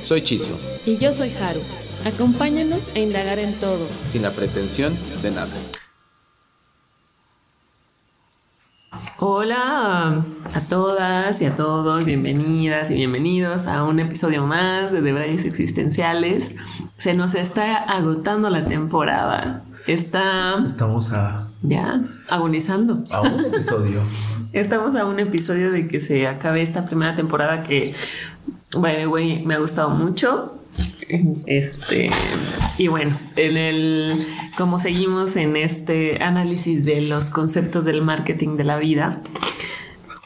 Soy Chisio. Y yo soy Haru. Acompáñanos a indagar en todo. Sin la pretensión de nada. Hola a todas y a todos, bienvenidas y bienvenidos a un episodio más de Debrayes Existenciales. Se nos está agotando la temporada. Está. Estamos a. Ya, agonizando. A un episodio. Estamos a un episodio de que se acabe esta primera temporada que, by the way, me ha gustado mucho. Este, y bueno, en el, como seguimos en este análisis de los conceptos del marketing de la vida,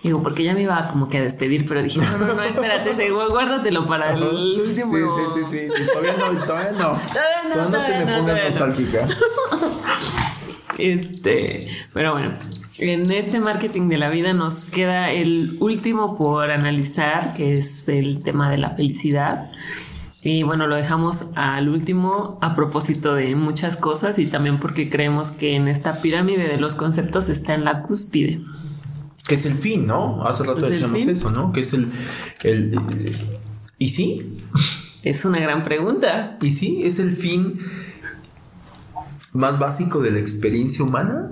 Digo, porque ya me iba como que a despedir, pero dije, no, no, no, espérate, guárdatelo para el último. Sí, sí, sí, sí, todavía no, todavía no. Todavía no, no te me pongas nostálgica. Este, pero bueno, en este marketing de la vida nos queda el último por analizar, que es el tema de la felicidad. Y bueno, lo dejamos al último a propósito de muchas cosas y también porque creemos que en esta pirámide de los conceptos está en la cúspide. Que es el fin, ¿no? Hace rato decíamos eso, ¿no? Que es el, el, ¿Y sí? Es una gran pregunta. ¿Y sí? ¿Es el fin más básico de la experiencia humana?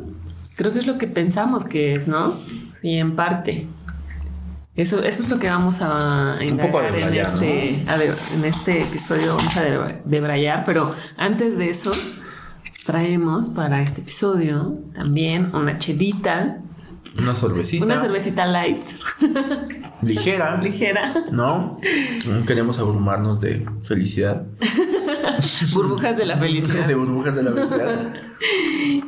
Creo que es lo que pensamos que es, ¿no? Sí, en parte. Eso, eso es lo que vamos a indagar en, este, en este episodio. Vamos a debrayar, pero antes de eso, traemos para este episodio también una chelita. Una cervecita. Una cervecita light. Ligera. Ligera. No, no queremos abrumarnos de felicidad. burbujas de la felicidad. de burbujas de la felicidad.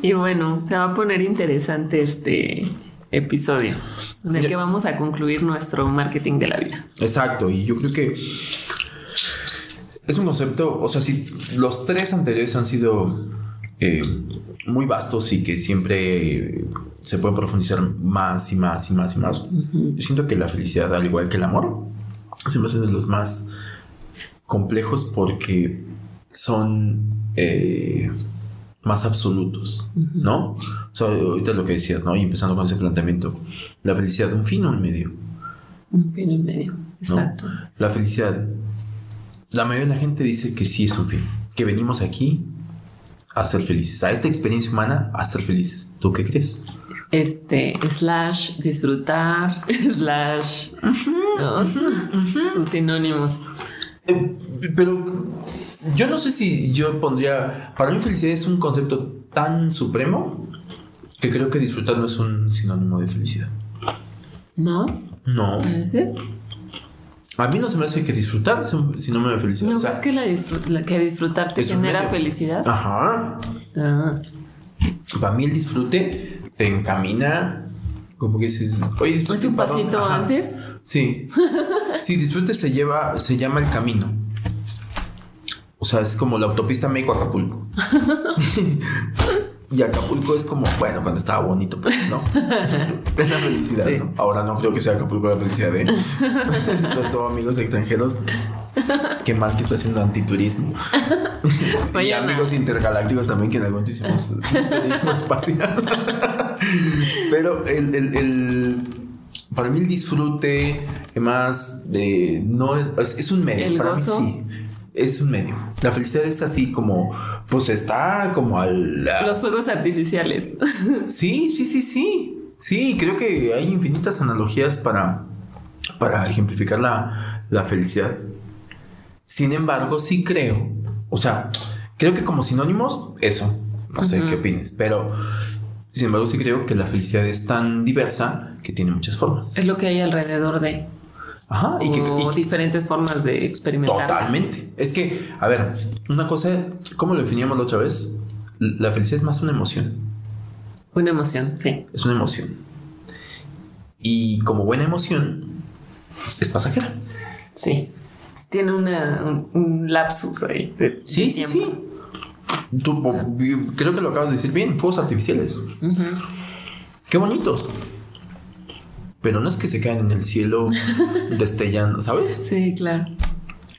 y bueno, se va a poner interesante este episodio en el que vamos a concluir nuestro marketing de la vida. Exacto, y yo creo que es un concepto, o sea, si los tres anteriores han sido eh, muy vastos y que siempre se puede profundizar más y más y más y más, yo siento que la felicidad, al igual que el amor, siempre es de los más complejos porque son... Eh, más absolutos, ¿no? O sea, ahorita lo que decías, ¿no? Y empezando con ese planteamiento, la felicidad, un fin o un medio. Un fin o un medio, exacto. La felicidad, la mayoría de la gente dice que sí es un fin, que venimos aquí a ser felices, a esta experiencia humana a ser felices. ¿Tú qué crees? Este, slash, disfrutar, slash, ¿no? Sus sinónimos. Eh, pero yo no sé si yo pondría. Para mí, felicidad es un concepto tan supremo que creo que disfrutar no es un sinónimo de felicidad. ¿No? No. ¿Sí? A mí no se me hace que disfrutar es un sinónimo de felicidad. ¿No es que, la, que disfrutar te genera felicidad? Ajá. Ah. Para mí, el disfrute te encamina. Como que dices, oye, ¿Es un pasito antes? Sí. sí, disfrute se lleva, se llama el camino. O sea, es como la autopista México-Acapulco. y Acapulco es como, bueno, cuando estaba bonito, pues, ¿no? es la felicidad, ¿no? Ahora no creo que sea Acapulco la felicidad, ¿eh? Sobre todo amigos extranjeros. Qué mal que está haciendo antiturismo. y amigos intergalácticos también que en algún hicimos turismo espacial. Pero el, el, el, para mí el disfrute más de no es, es, un medio. El para gozo. Mí sí es un medio. La felicidad es así como, pues está como al... Los fuegos artificiales. Sí, sí, sí, sí. Sí, creo que hay infinitas analogías para, para ejemplificar la, la felicidad. Sin embargo, sí creo, o sea, creo que como sinónimos, eso, no sé qué opines, pero sin embargo sí creo que la felicidad es tan diversa que tiene muchas formas. Es lo que hay alrededor de... Ajá, y, que, y diferentes formas de experimentar. Totalmente. Es que, a ver, una cosa, ¿cómo lo definíamos la otra vez? La felicidad es más una emoción. Una emoción, sí. Es una emoción. Y como buena emoción, es pasajera. Sí. tiene una, un, un lapsus ahí. de- Sí, de sí, sí. Tú, creo que lo acabas de decir bien, fuegos artificiales. Ujú. Qué bonitos. Pero no es que se caen en el cielo destellando, ¿sabes? Sí, claro.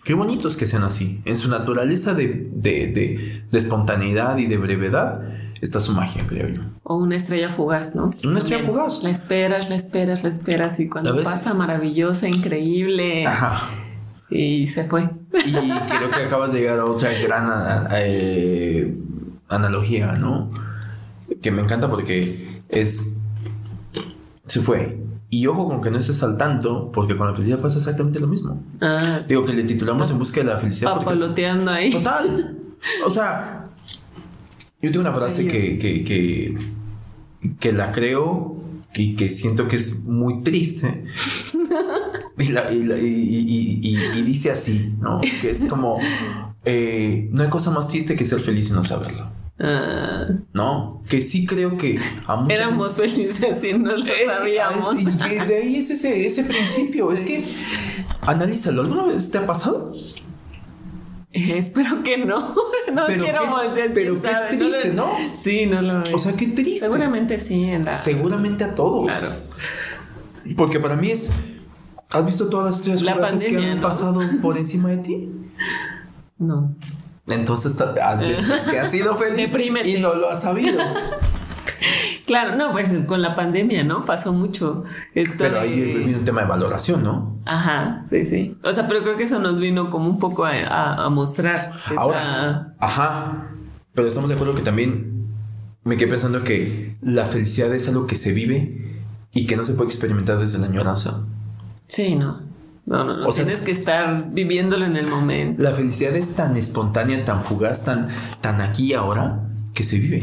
Qué bonitos que sean así. En su naturaleza de, de, de- de espontaneidad y de brevedad está su magia, creo yo. O una estrella fugaz, ¿no? Una estrella fugaz. La esperas, la esperas, la esperas y cuando pasa maravillosa, increíble Ajá. y se fue. Y creo que acabas de llegar a otra gran a- eh, analogía, ¿no? Que me encanta porque es. Se fue. Y ojo con que no estés al tanto, porque con la felicidad pasa exactamente lo mismo. Ah, Digo que le titulamos en busca de la felicidad. porque- papaloteando ahí. Total. O sea, yo tengo una frase que, que, que, que la creo y que siento que es muy triste. Y, la- y la- y- y- y- y dice así, ¿no? Que es como, eh, no hay cosa más triste que ser feliz y no saberlo. Ah, ¿No? Que sí creo que a mucha éramos felices y no lo que- sabíamos. y de ahí es ese, ese principio. Es que, analízalo. ¿Alguna vez te ha pasado? Eh, espero que no. no Pero quiero qué- voltear. pero qué sabe. triste, lo- ¿no? Sí, no lo O sea, qué triste. Seguramente sí, en la. Seguramente a todos. Claro. Porque para mí es. ¿Has visto todas las estrellas La que han ¿no? pasado por encima de ti? No. Entonces has veces que has sido feliz Deprímete. y no lo has sabido. Claro, no, pues con la pandemia, ¿no? Pasó mucho. Esto Pero ahí viene un tema de valoración, ¿no? Ajá, sí, sí. O sea, pero creo que eso nos vino como un poco a, a- a mostrar. esa- Ahora, ajá. Pero estamos de acuerdo que también me quedé pensando que la felicidad es algo que se vive y que no se puede experimentar desde la añoranza. Sí, no. No, no, no. O sea- Tienes que estar viviéndolo en el momento. La felicidad es tan espontánea, tan fugaz, tan, tan aquí y ahora que se vive.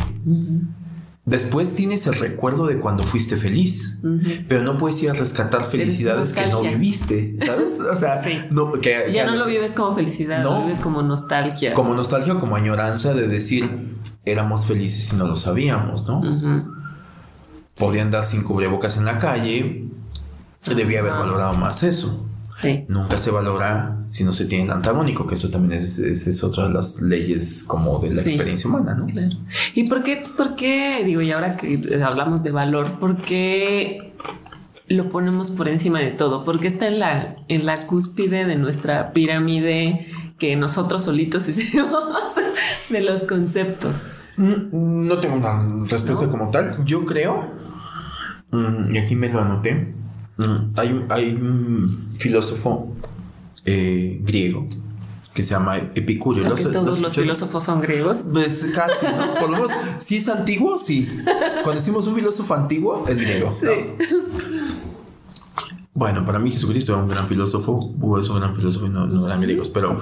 Después tienes el recuerdo de cuando fuiste feliz, pero no puedes ir a rescatar felicidades que no viviste, ¿sabes? O sea, Sí. no, que, Ya que- no lo vives como felicidad, No. lo vives como nostalgia. como nostalgia como añoranza de decir éramos felices y no lo sabíamos, ¿no? Ujú. Podía andar sin cubrebocas en la calle, debía haber valorado más eso. Sí. Nunca se valora si no se tiene el antagónico, que eso también es, es, es otra de las leyes como de la Sí. experiencia humana, ¿no? Claro. ¿Y por qué, por qué, digo, y ahora que hablamos de valor, por qué lo ponemos por encima de todo? Porque está en la, en la cúspide de nuestra pirámide que nosotros solitos hicimos de los conceptos. Mm, No tengo una respuesta ¿No? como tal. Yo creo, mm, y aquí me lo anoté, hay, un- hay un filósofo eh, griego que se llama Epicurio. Creo que ¿Lo has- lo has todos los filósofos son griegos. Pues casi, ¿no? Por lo menos, si es antiguo, sí. Cuando decimos un filósofo antiguo, es griego. ¿no? Bueno, para mí Jesucristo era un gran filósofo, Hugo es un gran filósofo y no, no eran griegos, pero,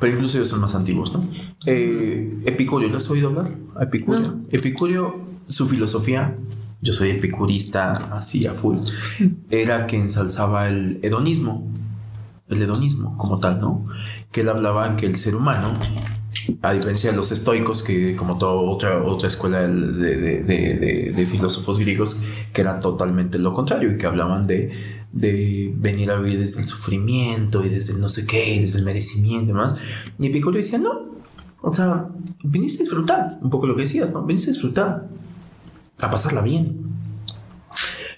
pero incluso ellos son más antiguos, ¿no? Eh, Epicurio, ¿lo has oído hablar? Epicurio. Epicurio, su filosofía, yo soy epicurista así a full, era que ensalzaba el hedonismo, el hedonismo como tal, ¿no? Que él hablaba que el ser humano a diferencia de los estoicos, que como toda otra, otra escuela de, de- de- de- filósofos griegos, que era totalmente lo contrario y que hablaban de, de venir a vivir desde el sufrimiento y desde el no sé qué, y desde el merecimiento y demás. Y Epicurio decía, no, o sea, viniste a disfrutar, un poco lo que decías, ¿no? Viniste a disfrutar, a pasarla bien.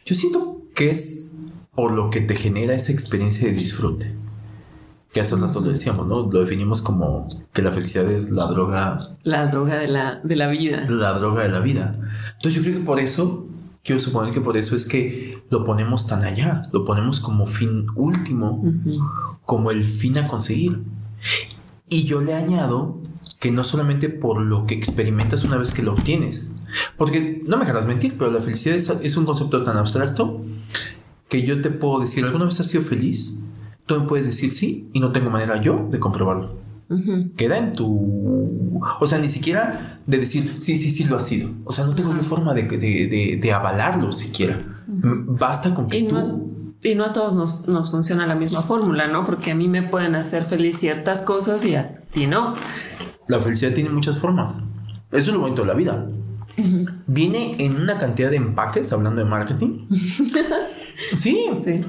Yo siento que es por lo que te genera esa experiencia de disfrute que hace rato lo decíamos, ¿no? Lo definimos como que la felicidad es la droga, La droga de la, de la vida. la droga de la vida. Entonces yo creo que por eso, quiero suponer que por eso es que lo ponemos tan allá, lo ponemos como fin último, como el fin a conseguir. Y yo le añado que no solamente por lo que experimentas una vez que lo obtienes, porque no me dejarás mentir, pero la felicidad es, es un concepto tan abstracto que yo te puedo decir, ¿alguna vez has sido feliz? Tú me puedes decir sí y no tengo manera yo de comprobarlo. Ujú. Queda en tu... O sea, ni siquiera de decir, sí, sí, sí lo ha sido. O sea, no tengo forma de, de, de- de avalarlo siquiera. Basta con que Y tú... no, y no a todos nos, nos funciona la misma fórmula, ¿no? Porque a mí me pueden hacer feliz ciertas cosas y a ti no. La felicidad tiene muchas formas. Eso es lo bonito de la vida. Viene en una cantidad de empaques, hablando de marketing. sí. Sí.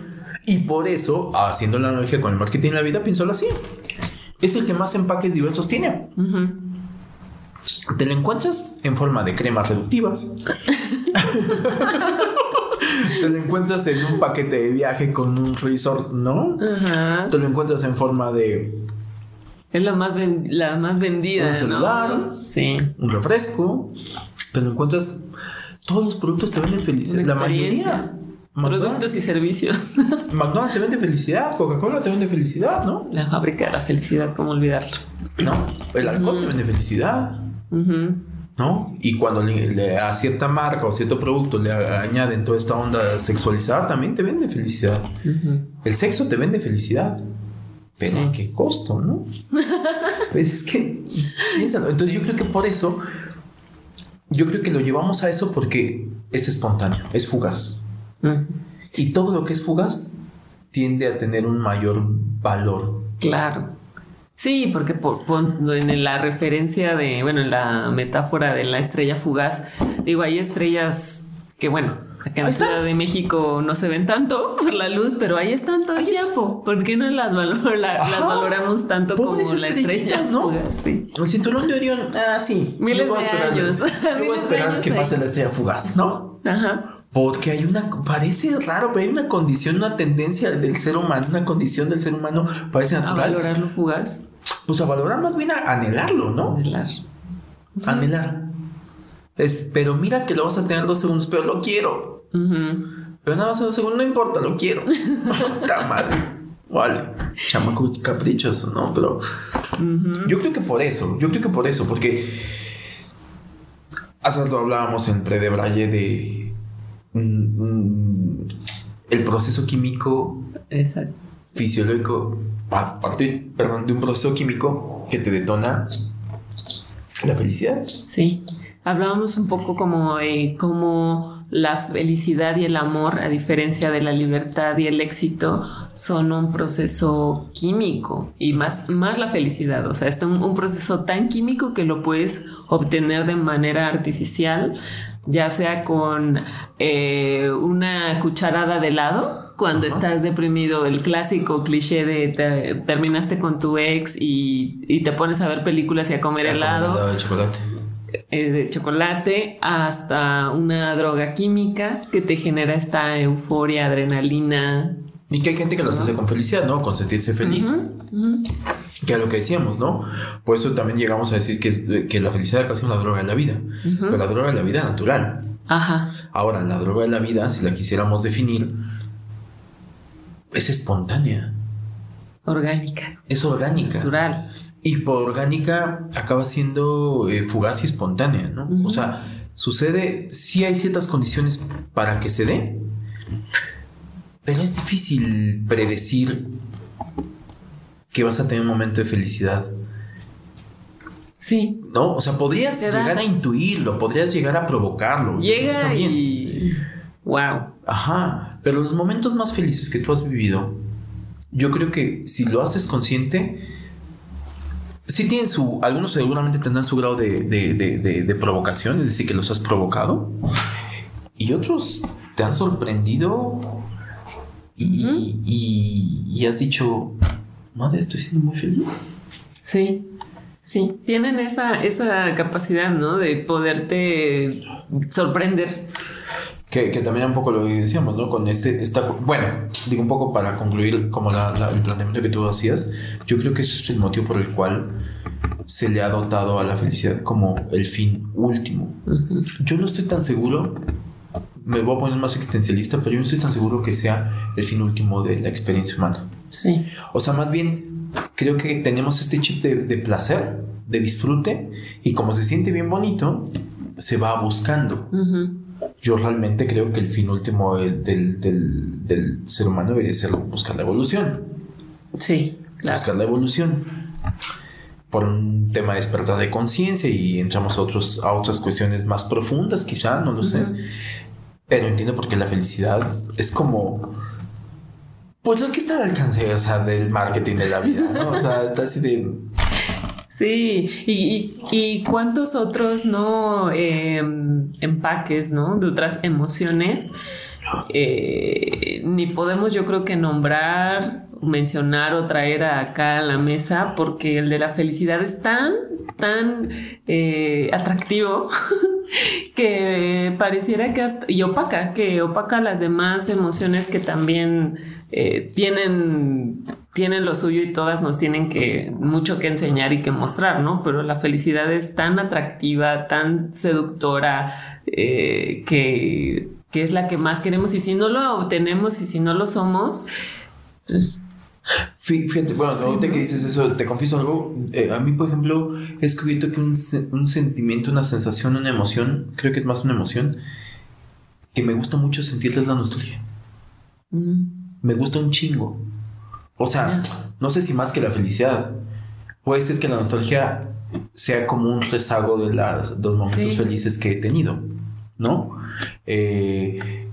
Y por eso, haciendo la analogía con el marketing en la vida, piénsalo así. Es el que más empaques diversos tiene. Te lo encuentras en forma de cremas reductivas. Te lo encuentras en un paquete de viaje con un resort, ¿no? Te lo encuentras en forma de. Es la más, la más vendida. Un celular. Sí. Un refresco. Te lo encuentras. Todos los productos te venden felicidad. La mayoría. Productos y servicios. McDonald's te vende felicidad, Coca-Cola te vende felicidad, ¿no? La fábrica de la felicidad, ¿cómo olvidarlo? No, el alcohol te vende felicidad. ¿No? Y cuando le, a cierta marca o cierto producto le añaden toda esta onda sexualizada, también te vende felicidad. El sexo te vende felicidad. Pero a qué costo, ¿no? pues es que, piénsalo. Entonces yo creo que por eso, yo creo que lo llevamos a eso porque es espontáneo, es fugaz. Y todo lo que es fugaz tiende a tener un mayor valor. Claro. Sí, porque por, en la referencia de, bueno, en la metáfora de la estrella fugaz, digo, hay estrellas que, bueno, acá en la Ciudad de México no se ven tanto por la luz, pero ahí están todo el tiempo. ¿Por qué no las, las valoramos tanto como la estrella ¿no? Sí. El cinturón de Orión, ah, sí. Miles de años. voy a esperar que pase la estrella fugaz, ¿no? Ajá. Porque hay una, parece raro, pero hay una condición, una tendencia del ser humano, una condición del ser humano, parece natural. A valorarlo fugaz. Pues a valorar más bien a anhelarlo, ¿no? Anhelar. Anhelar. Es, pero mira que lo vas a tener dos segundos, pero lo quiero. Pero nada más dos segundos, no importa, lo quiero. Está mal. Vale. Chamaco caprichoso, ¿no? Pero yo creo que por eso, yo creo que por eso, porque hace rato hablábamos en Predebraye de el proceso químico fisiológico a partir perdón, de un proceso químico que te detona la felicidad. Sí, hablábamos un poco como cómo la felicidad y el amor, a diferencia de la libertad y el éxito, son un proceso químico y más, más la felicidad. O sea, es un proceso tan químico que lo puedes obtener de manera artificial ya sea con eh, una cucharada de helado cuando estás deprimido, el clásico cliché de terminaste con tu ex y, te pones a ver películas y a comer helado. de chocolate. Eh, de chocolate hasta una droga química que te genera esta euforia, adrenalina, y que hay gente que los hace con felicidad, ¿no? Con sentirse feliz. Que es lo que decíamos, ¿no? Por eso también llegamos a decir que, que la felicidad es casi una droga de la vida. Pero la droga de la vida natural. Ajá. Ahora, la droga de la vida, si la quisiéramos definir, es espontánea. Orgánica. Es orgánica. Natural. Y por orgánica acaba siendo eh, fugaz y espontánea, ¿no? O sea, sucede, sí hay ciertas condiciones para que se dé, pero es difícil predecir que vas a tener un momento de felicidad. Sí. ¿No? O sea, podrías llegar a intuirlo, podrías llegar a provocarlo. Llega está bien. y... Wow. Ajá. Pero los momentos más felices que tú has vivido, yo creo que si lo haces consciente, sí tienen su... Algunos seguramente tendrán su grado de, de provocación, es decir, que los has provocado. Y otros te han sorprendido y, has dicho, madre, estoy siendo muy feliz. Sí, sí, tienen esa, esa capacidad, ¿no? De poderte sorprender. Que, también un poco lo decíamos, ¿no? Con este, esta, bueno, digo un poco para concluir como la, el planteamiento que tú hacías, yo creo que ese es el motivo por el cual se le ha dotado a la felicidad como el fin último. Yo no estoy tan seguro me voy a poner más existencialista, pero yo no estoy tan seguro que sea el fin último de la experiencia humana. Sí. O sea, más bien creo que tenemos este chip de, placer, de disfrute, y como se siente bien bonito, se va buscando. Yo realmente creo que el fin último del, del, ser humano debería ser buscar la evolución. Sí, claro. Buscar la evolución por un tema de despertar de conciencia y entramos a, otros, a otras cuestiones más profundas, quizá, no lo sé. Pero entiendo por qué la felicidad es como. Pues lo que está al alcance, o sea, del marketing de la vida, ¿no? O sea, está así de. Sí, y, y, cuántos otros, ¿no? Em, empaques, ¿no? De otras emociones eh, ni podemos yo creo que nombrar, mencionar o traer acá a la mesa porque el de la felicidad es tan, tan eh, atractivo que pareciera que hasta, y opaca, que opaca las demás emociones que también eh, tienen tienen lo suyo y todas nos tienen que mucho que enseñar y que mostrar, ¿no? Pero la felicidad es tan atractiva, tan seductora, eh, que, es la que más queremos y si no lo obtenemos y si no lo somos, pues... Fíjate, bueno, ahorita que dices eso, te confieso algo. Eh, a mí, por ejemplo, he descubierto que un, sentimiento, una sensación, una emoción, creo que es más una emoción, que me gusta mucho sentirles la nostalgia. Mm. Me gusta un chingo. O sea, no sé si más que la felicidad. Puede ser que la nostalgia sea como un rezago de los momentos felices que he tenido, ¿no? Eh,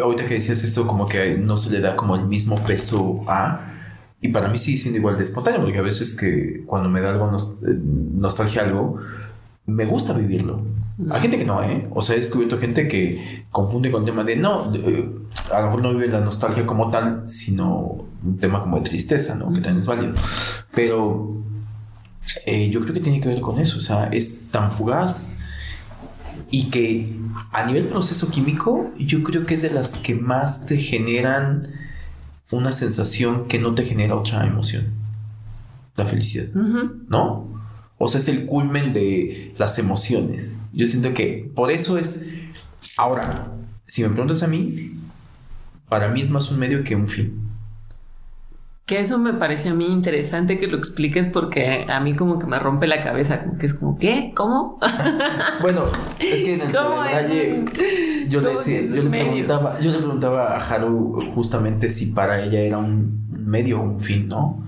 ahorita que decías esto, como que no se le da como el mismo peso a... Y para mí sigue siendo igual de espontáneo, porque a veces que cuando me da algo eh, nostalgia algo, me gusta vivirlo. Hay gente que no, ¿eh? O sea, he descubierto gente que confunde con el tema de no, eh, a lo mejor no vive la nostalgia como tal, sino un tema como de tristeza, ¿no? Que también es válido. Pero eh, yo creo que tiene que ver con eso, o sea, es tan fugaz y que a nivel proceso químico, yo creo que es de las que más te generan una sensación que no te genera otra emoción. La felicidad, ¿no? O sea, es el culmen de las emociones. Yo siento que por eso es... Ahora, si me preguntas a mí, para mí es más un medio que un fin. Que eso me parece a mí interesante que lo expliques porque a mí como que me rompe la cabeza, como que es como, ¿qué? ¿Cómo? bueno, es que en el detalle yo, le, yo, le preguntaba, yo le preguntaba a Haru justamente si para ella era un medio o un fin, ¿no?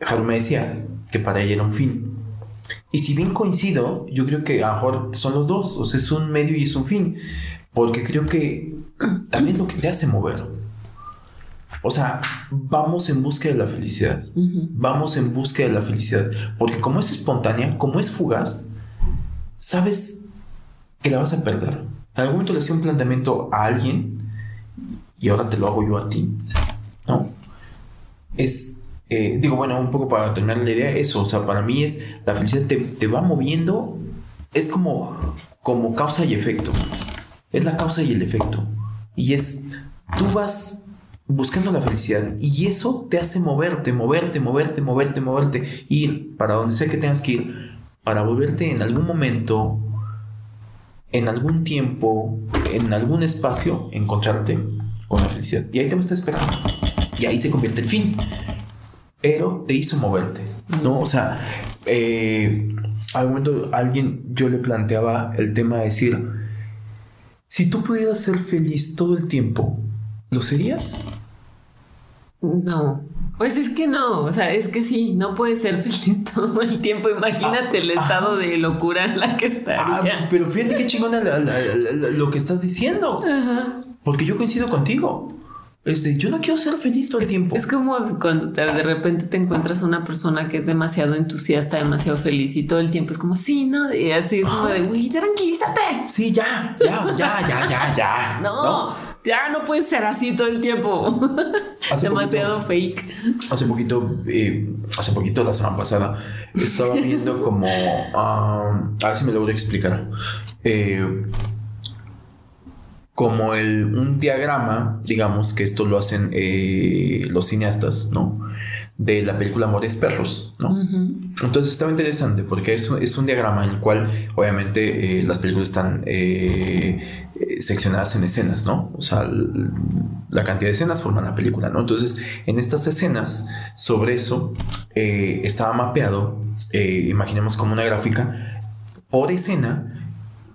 Haru me decía que para ella era un fin. Y si bien coincido, yo creo que a lo mejor son los dos, o sea, es un medio y es un fin, porque creo que también es lo que te hace mover. O sea, vamos en busca de la felicidad. Vamos en busca de la felicidad. Porque como es espontánea, como es fugaz, sabes que la vas a perder. En algún momento le hacía un planteamiento a alguien y ahora te lo hago yo a ti. ¿No? Es, eh, digo, bueno, un poco para terminar la idea, eso, o sea, para mí es, la felicidad te, te va moviendo, es como, como causa y efecto. Es la causa y el efecto. Y es, tú vas buscando la felicidad y eso te hace moverte, moverte, moverte, moverte, moverte, ir para donde sea que tengas que ir, para volverte en algún momento, en algún tiempo, en algún espacio, encontrarte con la felicidad. Y ahí te va a estar esperando. Y ahí se convierte el fin. Pero te hizo moverte, ¿no? O sea, eh, al momento alguien, yo le planteaba el tema de decir, si tú pudieras ser feliz todo el tiempo, ¿lo serías? No, pues es que no, o sea, es que sí, no puedes ser feliz todo el tiempo. Imagínate el ah, estado de locura en la que estaría. Ah, pero fíjate qué chingona lo que estás diciendo. Porque yo coincido contigo. Este, yo no quiero ser feliz todo el tiempo. Es como cuando de repente te encuentras a una persona que es demasiado entusiasta, demasiado feliz y todo el tiempo es como, sí, no, y así es como de, uy, tranquilízate. Sí, ya, ya, ya, ya, ya, ya. no, ya no puede ser así todo el tiempo. demasiado fake. Hace poquito, eh, hace poquito, la semana pasada, estaba viendo como, a ver si me logro explicar. Eh, como el, un diagrama, digamos que esto lo hacen eh, los cineastas, ¿no? De la película Amores Perros, ¿no? Entonces estaba interesante porque es, es, un diagrama en el cual obviamente eh, las películas están eh, seccionadas en escenas, ¿no? O sea, la cantidad de escenas forman la película, ¿no? Entonces, en estas escenas, sobre eso, estaba mapeado, imaginemos como una gráfica, por escena,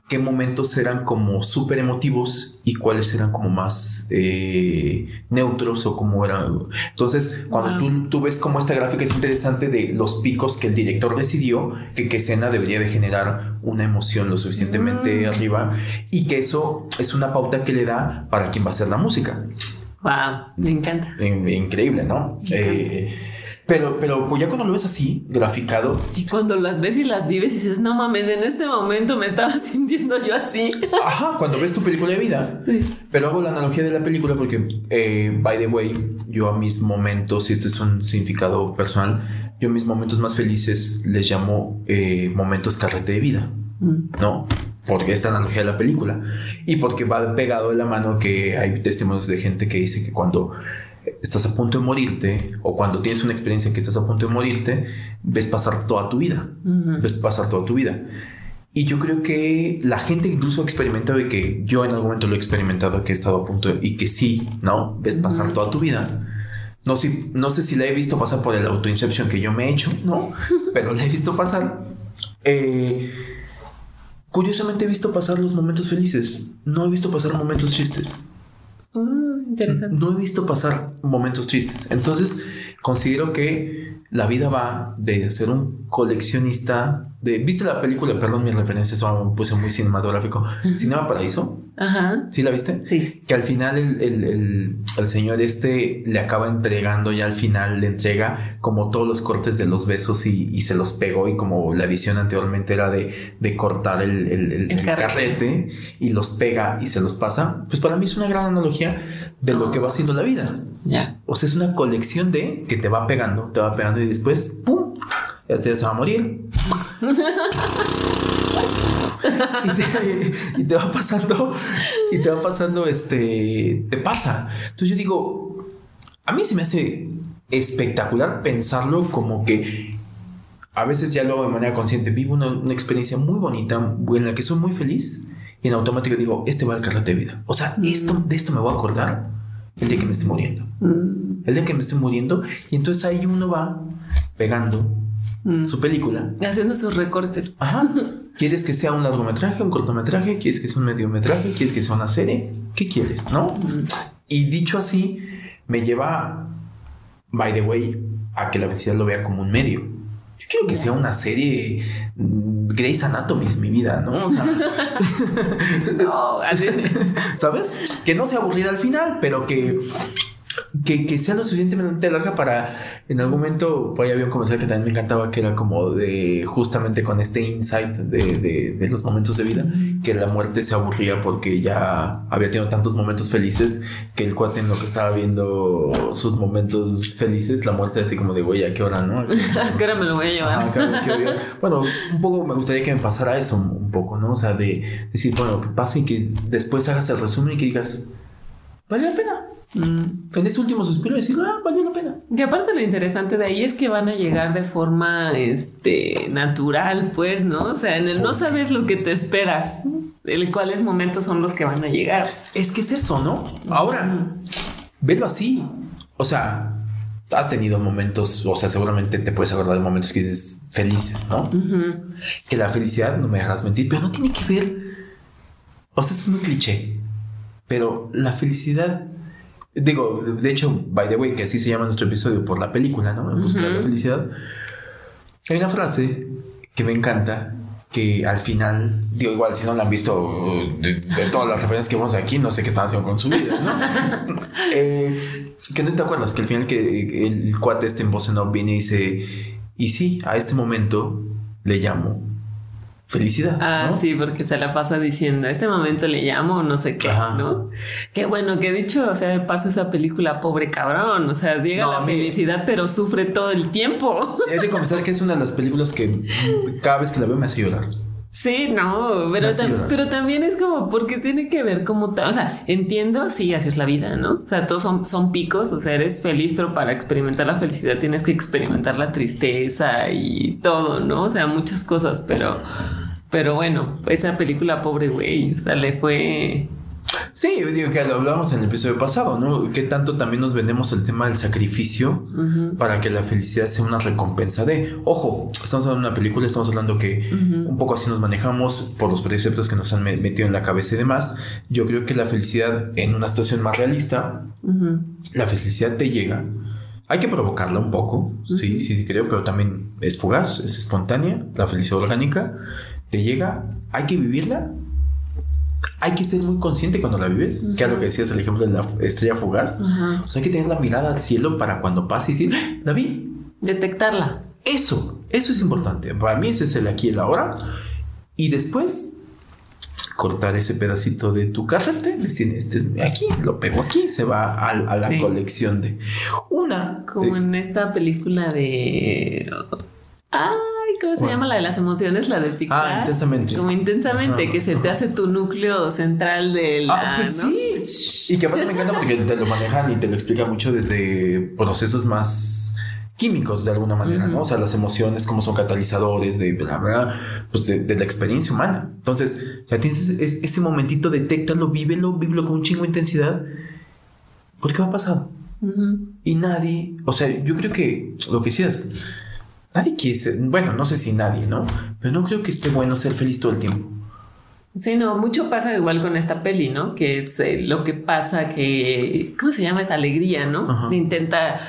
qué momentos eran como súper emotivos y cuáles eran como más eh, neutros o como eran. Entonces, cuando tú, tú, ves como esta gráfica es interesante de los picos que el director decidió que qué escena debería de generar una emoción lo suficientemente mm. arriba y que eso es una pauta que le da para quien va a hacer la música. Wow, me encanta. Increíble, ¿no? Eh, Pero, pero ya cuando lo ves así, graficado. Y cuando las ves y las vives y dices, no mames, en este momento me estaba sintiendo yo así. Ajá, cuando ves tu película de vida. Sí. Pero hago la analogía de la película porque, eh, by the way, yo a mis momentos, y este es un significado personal, yo a mis momentos más felices les llamo eh, momentos carrete de vida. Mm. ¿No? Porque esta analogía de la película. Y porque va pegado de la mano que hay testimonios de gente que dice que cuando estás a punto de morirte o cuando tienes una experiencia en que estás a punto de morirte, ves pasar toda tu vida, ves pasar toda tu vida. Y yo creo que la gente incluso ha experimentado y que yo en algún momento lo he experimentado, que he estado a punto y que sí, ¿no? Ves pasar toda tu vida. No, si, no sé si la he visto pasar por el autoinception que yo me he hecho, ¿no? Pero la he visto pasar. Eh, curiosamente he visto pasar los momentos felices. No he visto pasar momentos tristes. Interesante. No he visto pasar momentos tristes. Entonces, considero que la vida va de ser un coleccionista de... ¿Viste la película? Perdón, mis referencias son me puse muy cinematográfico. Cinema Paraíso. Ajá. ¿Sí la viste? Sí. Que al final el, señor este le acaba entregando, ya al final le entrega como todos los cortes de los besos y, se los pegó y como la visión anteriormente era de, cortar el, carrete. y los pega y se los pasa, pues para mí es una gran analogía de lo que va haciendo la vida. Ya. O sea, es una colección de que te va pegando, te va pegando y después, ¡pum! Ya se va a morir. y, te, va pasando, y te va pasando, este, te pasa. Entonces yo digo, a mí se me hace espectacular pensarlo como que a veces ya lo hago de manera consciente, vivo una, experiencia muy bonita, en la que soy muy feliz y en automático digo, este va al carrete de vida. O sea, esto, de esto me voy a acordar el día que me esté muriendo. Mm. El día que me esté muriendo. Y entonces ahí uno va pegando Mm. su película. Haciendo sus recortes. Ajá. ¿Quieres que sea un largometraje, un cortometraje? ¿Quieres que sea un mediometraje? ¿Quieres que sea una serie? ¿Qué quieres? ¿No? Mm. Y dicho así, me lleva, by the way, a que la felicidad lo vea como un medio. Yo quiero que sea una serie mm, Grey's Anatomy es mi vida, ¿no? O sea, no, así. ¿Sabes? Que no sea aburrida al final, pero que que, sea lo suficientemente larga para en algún momento, pues había un comercial que también me encantaba, que era como de justamente con este insight de, de, los momentos de vida, que la muerte se aburría porque ya había tenido tantos momentos felices que el cuate en lo que estaba viendo sus momentos felices, la muerte así como de, güey, ¿a qué hora, no? ¿A qué hora me lo voy a llevar? bueno, un poco me gustaría que me pasara eso, un poco, ¿no? O sea, de decir, bueno, que pase y que después hagas el resumen y que digas, ¿vale la pena? Mm. en ese último suspiro decir, ah, valió la pena. Que aparte lo interesante de ahí es que van a llegar de forma este, natural, pues, ¿no? O sea, en el no sabes lo que te espera, el cuáles momentos son los que van a llegar. Es que es eso, ¿no? Ahora, velo así. O sea, has tenido momentos, o sea, seguramente te puedes acordar de momentos que dices felices, ¿no? Que la felicidad, no me dejarás mentir, pero no tiene que ver. O sea, es un cliché. Pero la felicidad Digo, de hecho, by the way, que así se llama nuestro episodio por la película, ¿no? En busca de la felicidad. Hay una frase que me encanta, que al final, digo, igual si no la han visto de, todas las referencias que vemos aquí, no sé qué están haciendo con su vida, ¿no? Eh, que no te acuerdas que al final que el cuate este en voz en viene y dice, y sí, a este momento le llamo felicidad. Ah, sí, porque se la pasa diciendo, este momento le llamo no sé qué, ¿no? Qué bueno, que dicho, o sea, de paso esa película, pobre cabrón, o sea, llega la felicidad, pero sufre todo el tiempo. He de confesar que es una de las películas que cada vez que la veo me hace llorar. Sí, no, pero, pero también es como porque tiene que ver como, o sea, entiendo, sí, así es la vida, ¿no? O sea, todos son, son picos, o sea, eres feliz, pero para experimentar la felicidad tienes que experimentar la tristeza y todo, ¿no? O sea, muchas cosas, pero, pero bueno, esa película, pobre güey, o sea, le fue Sí, digo que lo hablamos en el episodio pasado, ¿no? Que tanto también nos vendemos el tema del sacrificio para que la felicidad sea una recompensa de. Ojo, estamos hablando de una película, estamos hablando que un poco así nos manejamos por los preceptos que nos han metido en la cabeza y demás. Yo creo que la felicidad en una situación más realista, la felicidad te llega. Hay que provocarla un poco, sí, sí, sí, creo, pero también es fugaz, es espontánea, la felicidad orgánica te llega, hay que vivirla hay que ser muy consciente cuando la vives, que es lo que decías, el ejemplo de la estrella fugaz. O sea, hay que tener la mirada al cielo para cuando pase y decir, ¡Ah, la vi. Detectarla. Eso, eso es importante. Para mí ese es el aquí y el ahora. Y después cortar ese pedacito de tu carrete, decir, este es aquí, lo pego aquí, se va a, la colección de una. Como en esta película de... Ay, ¿cómo se llama la de las emociones? La de Pixar. Ah, intensamente. Como intensamente, que se te hace tu núcleo central del. Ah, pues sí. Y que aparte me encanta porque te lo manejan y te lo explica mucho desde procesos más químicos de alguna manera, ¿no? O sea, las emociones, como son catalizadores de, bla, bla, pues de, la experiencia humana. Entonces, ya tienes ese, momentito, detéctalo, vívelo, vívelo con un chingo de intensidad. ¿Por qué va a pasar? Y nadie, o sea, yo creo que lo que decías, nadie quiere ser, bueno, no sé si nadie, ¿no? Pero no creo que esté bueno ser feliz todo el tiempo. Sí, no, mucho pasa igual con esta peli, ¿no? Que es eh, lo que pasa que, ¿cómo se llama? Esa alegría, ¿no? Intenta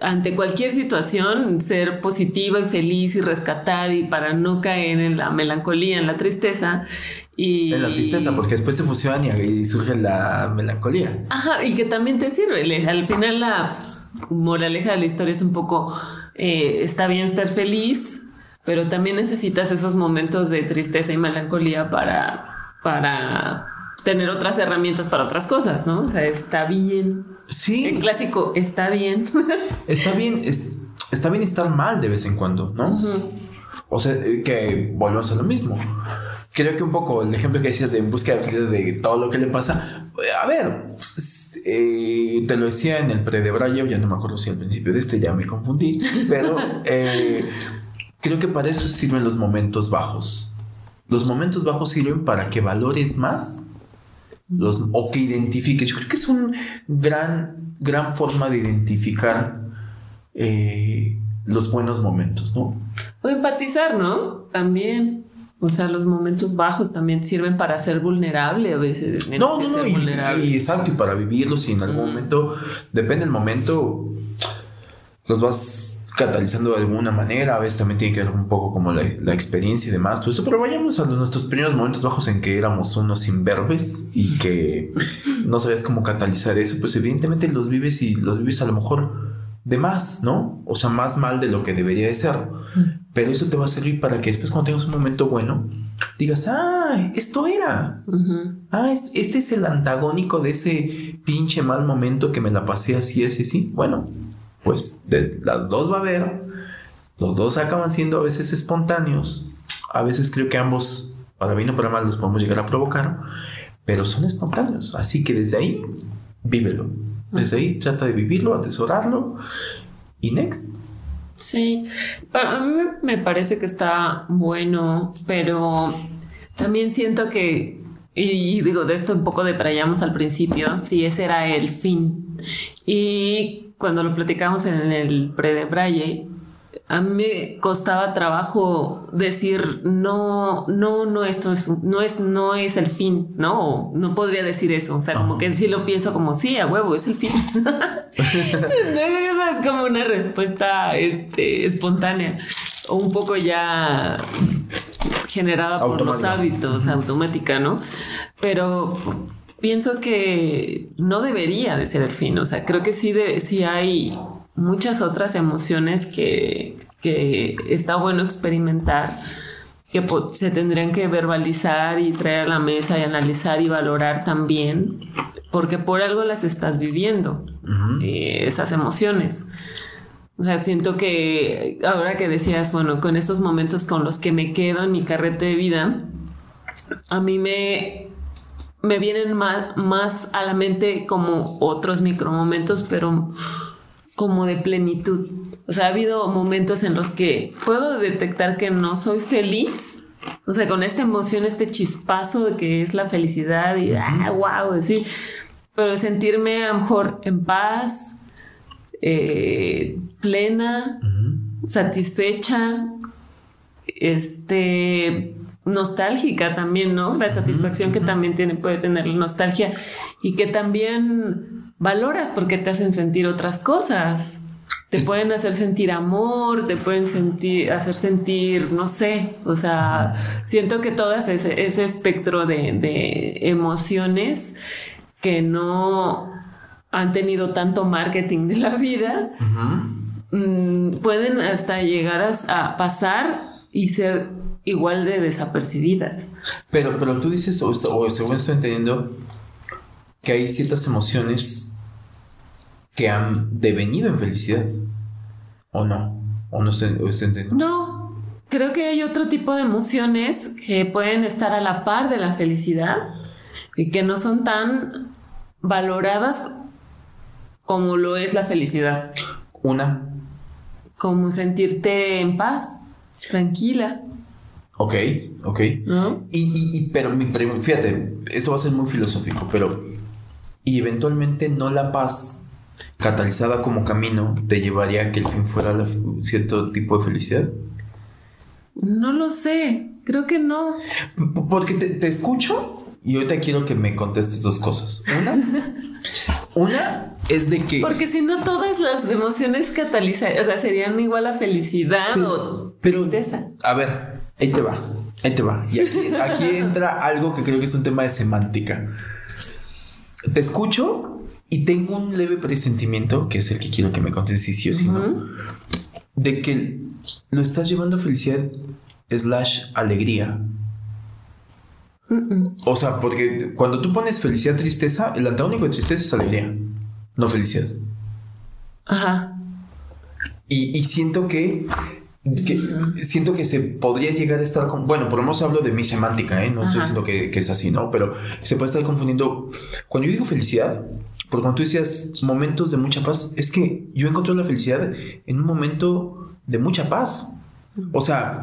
ante cualquier situación ser positiva y feliz y rescatar y para no caer en la melancolía, en la tristeza. Y... En la tristeza, porque después se fusionan y, surge la melancolía. Ajá, y que también te sirve. Al final la moraleja de la historia es un poco, eh, está bien estar feliz, pero también necesitas esos momentos de tristeza y melancolía para, para tener otras herramientas para otras cosas, ¿no? O sea, está bien. Sí. El clásico está bien. está bien, está bien estar mal de vez en cuando, ¿no? O sea, eh, que volvemos a lo mismo. Creo que un poco el ejemplo que decías de en busca de todo lo que le pasa. A ver, eh, te lo decía en el pre de Braille, ya no me acuerdo si al principio de este ya me confundí, pero eh, creo que para eso sirven los momentos bajos. Los momentos bajos sirven para que valores más los, o que identifiques. Yo creo que es una gran, gran forma de identificar eh, los buenos momentos, ¿no? O empatizar, ¿no? También. O sea, los momentos bajos también sirven para ser vulnerable a veces. No, no, no, y, exacto, y para vivirlos y en algún momento, depende del momento, los vas catalizando de alguna manera, a veces también tiene que ver un poco como la, experiencia y demás, todo eso, pero vayamos a nuestros primeros momentos bajos en que éramos unos imberbes y que no sabías cómo catalizar eso, pues evidentemente los vives y los vives a lo mejor de más, ¿no? O sea, más mal de lo que debería de ser. Pero eso te va a servir para que después cuando tengas un momento bueno, digas, ah, esto era. Ah, este es el antagónico de ese pinche mal momento que me la pasé así, así, así. Bueno, pues de las dos va a haber, los dos acaban siendo a veces espontáneos, a veces creo que ambos, para bien o para mal, los podemos llegar a provocar, pero son espontáneos, así que desde ahí, vívelo, desde ahí trata de vivirlo, atesorarlo. Y next. Sí, a mí me parece que está bueno, pero también siento que, y digo, de esto un poco debrayamos al principio, si ese era el fin. Y cuando lo platicamos en el pre de a mí me costaba trabajo decir no, no, no, esto es, no es, no es el fin, no, no podría decir eso. O sea, como que sí lo pienso como sí, a huevo, es el fin. es como una respuesta este, espontánea o un poco ya generada por los hábitos, automática, ¿no? Pero pienso que no debería de ser el fin. O sea, creo que sí, de, sí hay muchas otras emociones que, que está bueno experimentar, que se tendrían que verbalizar y traer a la mesa y analizar y valorar también, porque por algo las estás viviendo, eh, esas emociones. O sea, siento que ahora que decías, bueno, con estos momentos con los que me quedo en mi carrete de vida, a mí me me vienen más, a la mente como otros micromomentos, pero como de plenitud. O sea, ha habido momentos en los que puedo detectar que no soy feliz. O sea, con esta emoción, este chispazo de que es la felicidad y ah, wow, sí. Pero sentirme a lo mejor en paz, eh, plena, satisfecha, este nostálgica también, ¿no? La satisfacción que también tiene, puede tener la nostalgia y que también valoras porque te hacen sentir otras cosas. Te pueden hacer sentir amor, te pueden sentir, hacer sentir, no sé, o sea, siento que todas ese, ese espectro de, emociones que no han tenido tanto marketing de la vida, mm, pueden hasta llegar a, pasar y ser igual de desapercibidas. Pero, pero tú dices, o, o según estoy entendiendo, que hay ciertas emociones que han devenido en felicidad. ¿O no? ¿O no estoy, entendiendo? No, creo que hay otro tipo de emociones que pueden estar a la par de la felicidad y que no son tan valoradas como lo es la felicidad. Una. Como sentirte en paz, tranquila. Ok, ok. Y, y, pero mi pregunta, fíjate, esto va a ser muy filosófico, pero y eventualmente no la paz catalizada como camino te llevaría a que el fin fuera cierto tipo de felicidad? No lo sé, creo que no. Porque te, escucho y ahorita quiero que me contestes dos cosas. Una, una es de que... Porque si no todas las emociones catalizadas, o sea, serían igual a felicidad o tristeza. A ver, ahí te va, ahí te va. Y aquí, aquí entra algo que creo que es un tema de semántica. Te escucho y tengo un leve presentimiento, que es el que quiero que me contes si sí o si no, de que lo estás llevando a felicidad slash alegría. O sea, porque cuando tú pones felicidad, tristeza, el antagónico de tristeza es alegría, no felicidad. Ajá. Y, siento que, siento que se podría llegar a estar con. Bueno, por lo menos hablo de mi semántica, ¿eh? No estoy diciendo que, que, es así, ¿no? Pero se puede estar confundiendo. Cuando yo digo felicidad, porque cuando tú decías momentos de mucha paz, es que yo encontré la felicidad en un momento de mucha paz. O sea,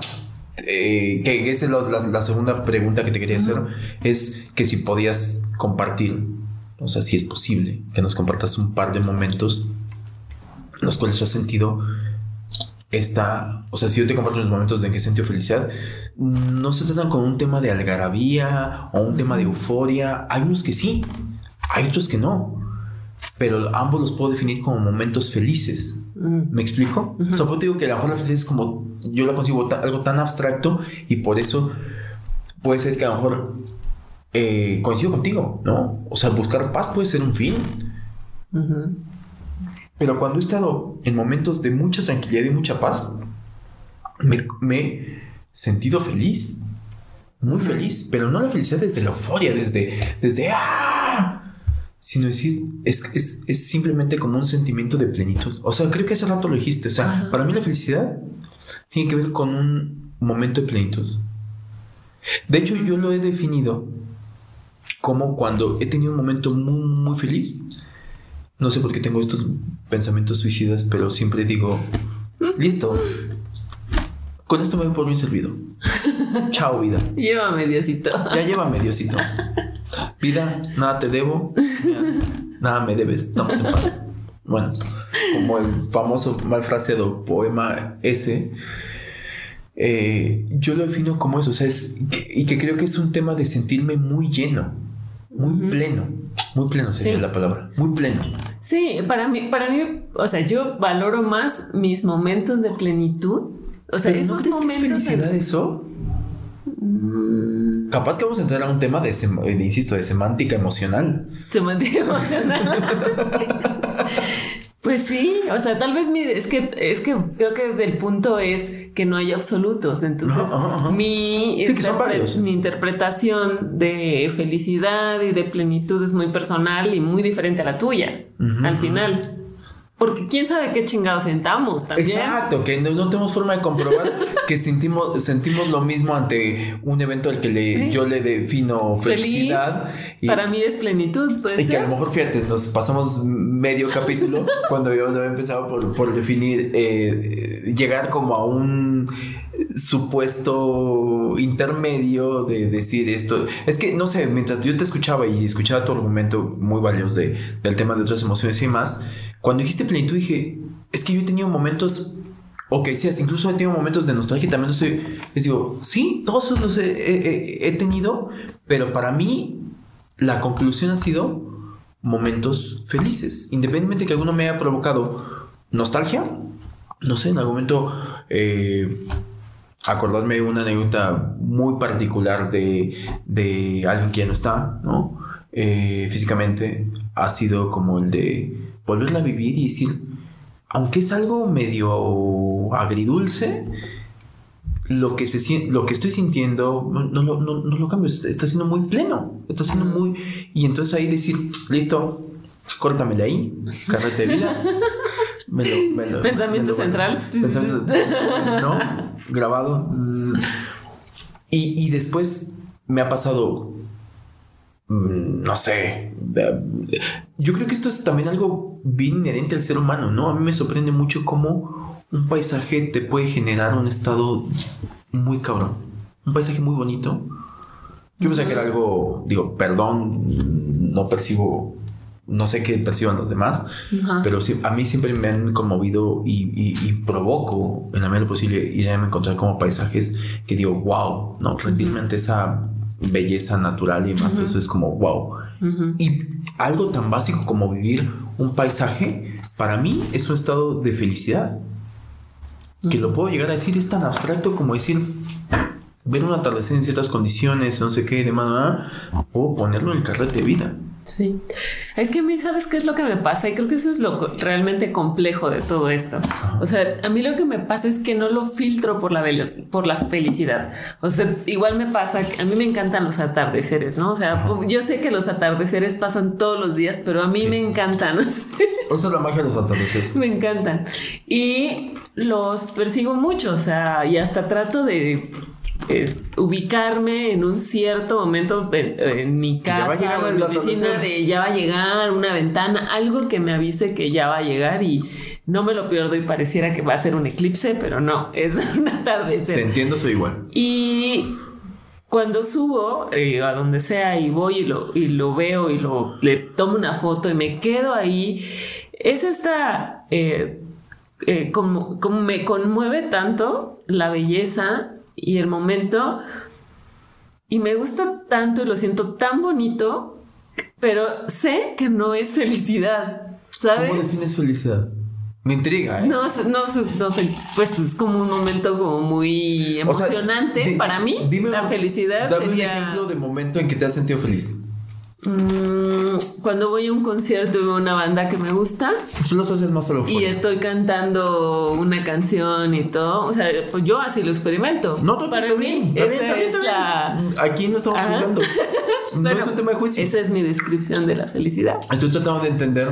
eh, que esa es la, segunda pregunta que te quería hacer, es que si podías compartir, o sea, si es posible que nos compartas un par de momentos en los cuales has sentido esta, o sea, si yo te comparto los momentos en que sentido felicidad, no se tratan con un tema de algarabía o un tema de euforia, hay unos que sí, hay otros que no pero ambos los puedo definir como momentos felices. Mm. ¿Me explico? Uh -huh. digo que a lo mejor la felicidad es como, yo la consigo algo tan abstracto y por eso puede ser que a lo mejor eh, coincido contigo, ¿no? O sea, buscar paz puede ser un fin. Pero cuando he estado en momentos de mucha tranquilidad y mucha paz, me, he sentido feliz, muy feliz, pero no la felicidad desde la euforia, desde, desde, ¡ah! sino decir, es, es, simplemente como un sentimiento de plenitud. O sea, creo que hace rato lo dijiste. O sea, para mí la felicidad tiene que ver con un momento de plenitud. De hecho, yo lo he definido como cuando he tenido un momento muy, muy feliz. No sé por qué tengo estos pensamientos suicidas, pero siempre digo, listo. Con esto me voy por bien servido. Chao, vida. Llévame, Diosito. Ya llévame, Diosito. Vida, nada te debo, nada me debes, estamos en paz. Bueno, como el famoso mal fraseado poema ese, eh, yo lo defino como eso, o sea, es, y que creo que es un tema de sentirme muy lleno, muy pleno, muy pleno sería la palabra, muy pleno. Sí, para mí, para mí, o sea, yo valoro más mis momentos de plenitud. O sea, esos ¿no momentos. Que es felicidad eso? Mm. Capaz que vamos a entrar a un tema de, insisto, de semántica emocional. Semántica emocional. pues sí, o sea, tal vez mi, es que, es que creo que el punto es que no hay absolutos. Entonces, Mi, mi interpretación de felicidad y de plenitud es muy personal y muy diferente a la tuya, al final. Porque quién sabe qué chingados sentamos también. Exacto, que no, tenemos forma de comprobar que sentimos, sentimos lo mismo ante un evento al que le, yo le defino felicidad. Para mí es plenitud, pues. Y que a lo mejor, fíjate, nos pasamos medio capítulo cuando habíamos empezado por, por definir, eh, llegar como a un supuesto intermedio de decir esto. Es que, no sé, mientras yo te escuchaba y escuchaba tu argumento muy valioso de, del tema de otras emociones y más, cuando dijiste plenitud dije, es que yo he tenido momentos, o que seas, incluso he tenido momentos de nostalgia también, no sé, les digo, sí, todos los he, he tenido, pero para mí la conclusión ha sido momentos felices, independientemente que alguno me haya provocado nostalgia, no sé, en algún momento eh, acordarme de una anécdota muy particular de, de, alguien que ya no está, ¿no? Eh, físicamente ha sido como el de volverla a vivir y decir, aunque es algo medio agridulce, lo que, se, lo que estoy sintiendo no, no, no, no lo cambio, está siendo muy pleno, está siendo muy... Y entonces ahí decir, listo, córtamele ahí, carrete de vida. pensamiento central. ¿No? Grabado. Y, y después me ha pasado mm, no sé. Yo creo que esto es también algo bien inherente al ser humano, ¿no? A mí me sorprende mucho cómo un paisaje te puede generar un estado muy cabrón. Un paisaje muy bonito. Yo pensé que era algo, digo, perdón, no percibo no sé qué perciban los demás, pero sí, a mí siempre me han conmovido y, provoco en la medida posible ir a encontrar como paisajes que digo, wow, no, rendirme ante esa belleza natural y más, eso es como wow. Y algo tan básico como vivir un paisaje, para mí es un estado de felicidad. Que lo puedo llegar a decir, es tan abstracto como decir, ver un atardecer en ciertas condiciones, no sé qué, y demás, o ponerlo en el carrete de vida. Sí. Es que a mí, ¿sabes qué es lo que me pasa? Y creo que eso es lo realmente complejo de todo esto. O sea, a mí lo que me pasa es que no lo filtro por la, por la felicidad. O sea, igual me pasa, que a mí me encantan los atardeceres, ¿no? O sea, yo sé que los atardeceres pasan todos los días, pero a mí me encantan. O sea, la magia de los atardeceres. me encantan. Y los persigo mucho, o sea, y hasta trato de ubicarme en un cierto momento en, mi casa o en mi oficina de ya va a llegar una ventana, algo que me avise que ya va a llegar y no me lo pierdo y pareciera que va a ser un eclipse, pero no, es un atardecer. Te entiendo, soy igual. Y cuando subo eh, a donde sea y voy y lo, y lo veo y lo, le tomo una foto y me quedo ahí, es esta... Eh, eh, como, como me conmueve tanto la belleza y el momento. Y me gusta tanto y lo siento tan bonito, pero sé que no es felicidad. ¿Sabes? ¿Cómo defines felicidad? Me intriga, ¿eh? No, no, no sé, pues es como un momento como muy emocionante para mí. Dime la felicidad. Dame un ejemplo de momento en que te has sentido feliz. Mm, cuando voy a un concierto y veo una banda que me gusta. Solo asocias más a lo Y estoy cantando una canción y todo. O sea, pues yo así lo experimento. No, tú Para mí, esa es la. Aquí no estamos juzgando. no es un tema de juicio. Esa es mi descripción de la felicidad. Estoy tratando de entender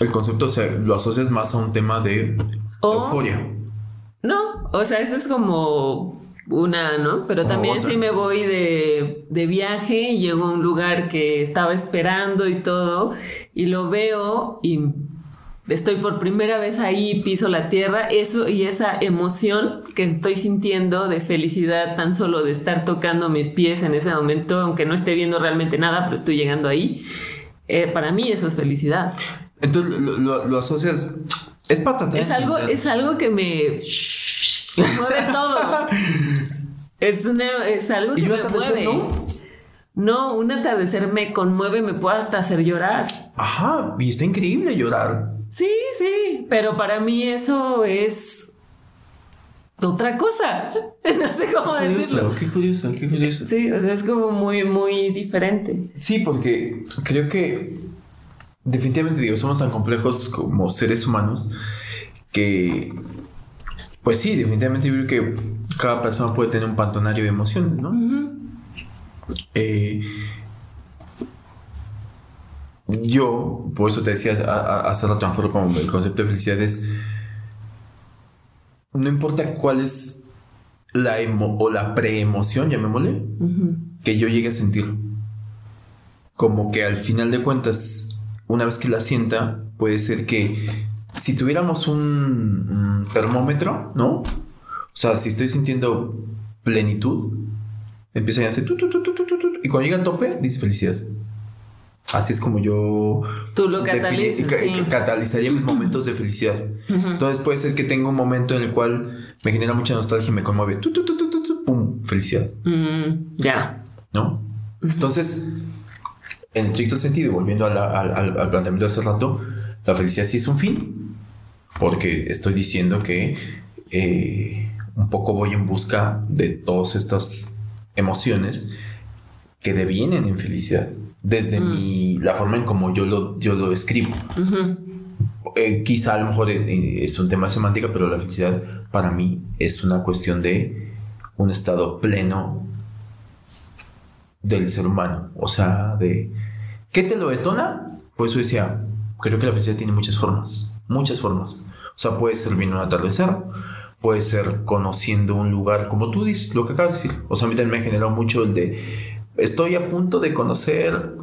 el concepto. O sea, lo asocias más a un tema de euforia. No, o sea, eso es como una, ¿no? Pero también si me voy de, de, viaje y llego a un lugar que estaba esperando y todo, y lo veo y estoy por primera vez ahí, piso la tierra, eso y esa emoción que estoy sintiendo de felicidad tan solo de estar tocando mis pies en ese momento, aunque no esté viendo realmente nada, pero estoy llegando ahí, eh, para mí eso es felicidad. Entonces lo, asocias... Es patata. Es algo, es algo que me mueve todo. Es, es algo que me mueve. ¿no? No, un atardecer me conmueve, me puede hasta hacer llorar. Ajá, y está increíble llorar. Sí, sí, pero para mí eso es otra cosa. no sé cómo decirlo. Qué curioso, qué curioso. Sí, o sea, es como muy, muy diferente. Sí, porque creo que definitivamente digo, somos tan complejos como seres humanos que pues sí, definitivamente yo creo que cada persona puede tener un pantonario de emociones, ¿no? Eh, yo, por eso te decía hace rato, mejor como el concepto de felicidad es, no importa cuál es la emo o la preemoción, llamémosle, que yo llegue a sentir. Como que al final de cuentas, una vez que la sienta, puede ser que si tuviéramos un, termómetro, ¿no? O sea, si estoy sintiendo plenitud, empieza a hacer tu, tu, tu, y cuando llega al tope, dice felicidad. Así es como yo Tú lo catalizas, catalizaría mis momentos de felicidad. Entonces puede ser que tenga un momento en el cual me genera mucha nostalgia y me conmueve. ¡Pum! Felicidad. Mm, ya. ¿No? Entonces, en estricto sentido, volviendo al, al planteamiento de hace rato, la felicidad sí es un fin, porque estoy diciendo que eh, un poco voy en busca de todas estas emociones que devienen en felicidad desde mm. mi, la forma en como yo lo, yo lo escribo. eh, quizá a lo mejor eh, es un tema semántica, pero la felicidad para mí es una cuestión de un estado pleno del ser humano. O sea, de... ¿Qué te lo detona? Pues yo decía, creo que la felicidad tiene muchas formas, muchas formas. O sea, puede ser viendo un atardecer, puede ser conociendo un lugar, como tú dices, lo que acabas de decir. O sea, a mí también me ha generado mucho el de, estoy a punto de conocer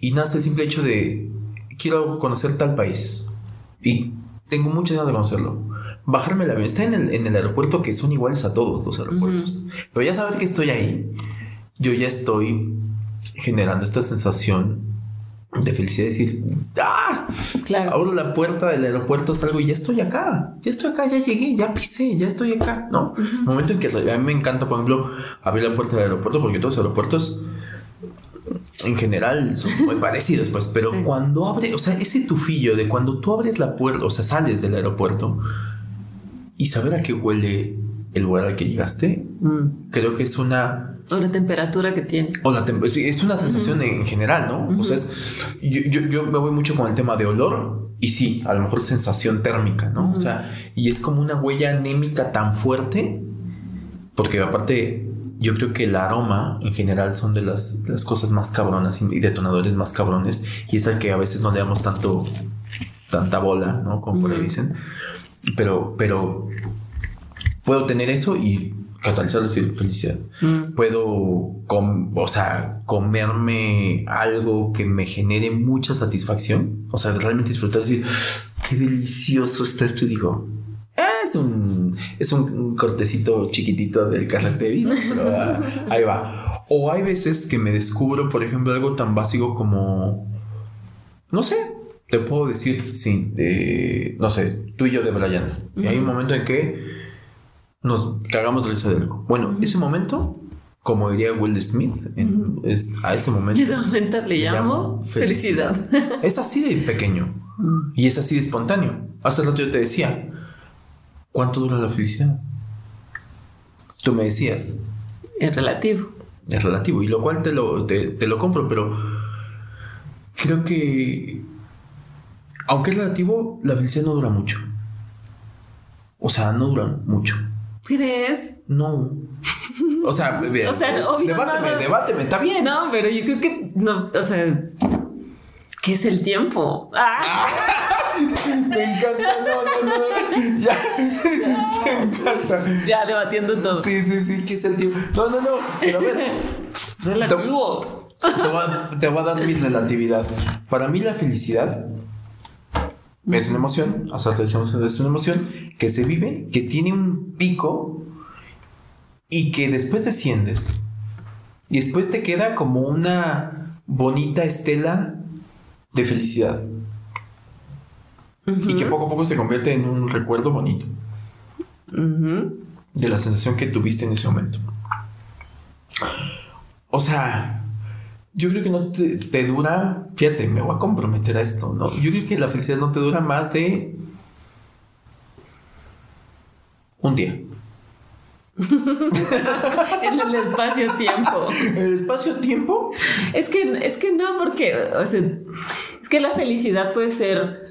y nace el simple hecho de, quiero conocer tal país. Y tengo muchas ganas de conocerlo. Bajarme el avión. Está en el, en el aeropuerto que son iguales a todos los aeropuertos. Pero ya saber que estoy ahí, yo ya estoy generando esta sensación de felicidad, decir, ¡ah! Claro. Abro la puerta del aeropuerto, salgo y ya estoy acá, ya estoy acá, ya llegué, ya pisé, ya estoy acá, ¿no? Momento en que a mí me encanta, por ejemplo, abrir la puerta del aeropuerto, porque todos los aeropuertos en general son muy parecidos, pues, pero cuando abre, o sea, ese tufillo de cuando tú abres la puerta, o sea, sales del aeropuerto y saber a qué huele el lugar al que llegaste, Mm. creo que es una O la temperatura que tiene. o la sí, es una sensación en general, ¿no? O sea, es- yo, yo, yo me voy mucho con el tema de olor y sí, a lo mejor sensación térmica, ¿no? O sea, y es como una huella anémica tan fuerte, porque aparte yo creo que el aroma en general son de las, de las cosas más cabronas y detonadores más cabrones y es al que a veces no le damos tanto, tanta bola, ¿no? Como por ahí dicen. Pero, pero puedo tener eso y catalizarlo y felicidad Mm. puedo, com- o sea, comerme algo que me genere mucha satisfacción. O sea, realmente disfrutar, decir, qué delicioso está esto. Y digo, "Ah, es un, es un, cortecito chiquitito del carrete de vino, pero ah, ahí va. O hay veces que me descubro, por ejemplo, algo tan básico como, no sé, te puedo decir, sí, de, no sé, tú y yo de Brian. Y hay un momento en que nos cagamos de risa de algo. Bueno, ese momento, como diría Will Smith, en- es, a ese momento. Ese momento le le llamo felicidad. Es así de pequeño y es así de espontáneo. Hace rato yo te decía, ¿cuánto dura la felicidad? Tú me decías, Es relativo. es relativo, y lo cual te lo, te, te lo compro, pero creo que, aunque es relativo, la felicidad no dura mucho. O sea, no dura mucho. ¿Crees? No. O sea, bien, O sea, obvio, debáteme, no, no. debáteme, está bien. No, pero yo creo que no, o sea, ¿qué es el tiempo? Ah, Me encanta, no, no, no. Ya. Me encanta. ya debatiendo todo. Sí, sí, sí, ¿qué es el tiempo? No, no, no. Pero a ver, Relativo. te voy, a, te voy a dar mi relatividad. Para mí, la felicidad es una emoción. Hasta te decíamos, es una emoción que se vive, que tiene un pico y que después desciendes. Y después te queda como una bonita estela de felicidad. Y que poco a poco se convierte en un recuerdo bonito de la sensación que tuviste en ese momento. O sea, yo creo que no te, te dura, fíjate, me voy a comprometer a esto, ¿no? Yo creo que la felicidad no te dura más de un día. En el espacio-tiempo. El espacio-tiempo, Es que, es que no, porque, o sea, es que la felicidad puede ser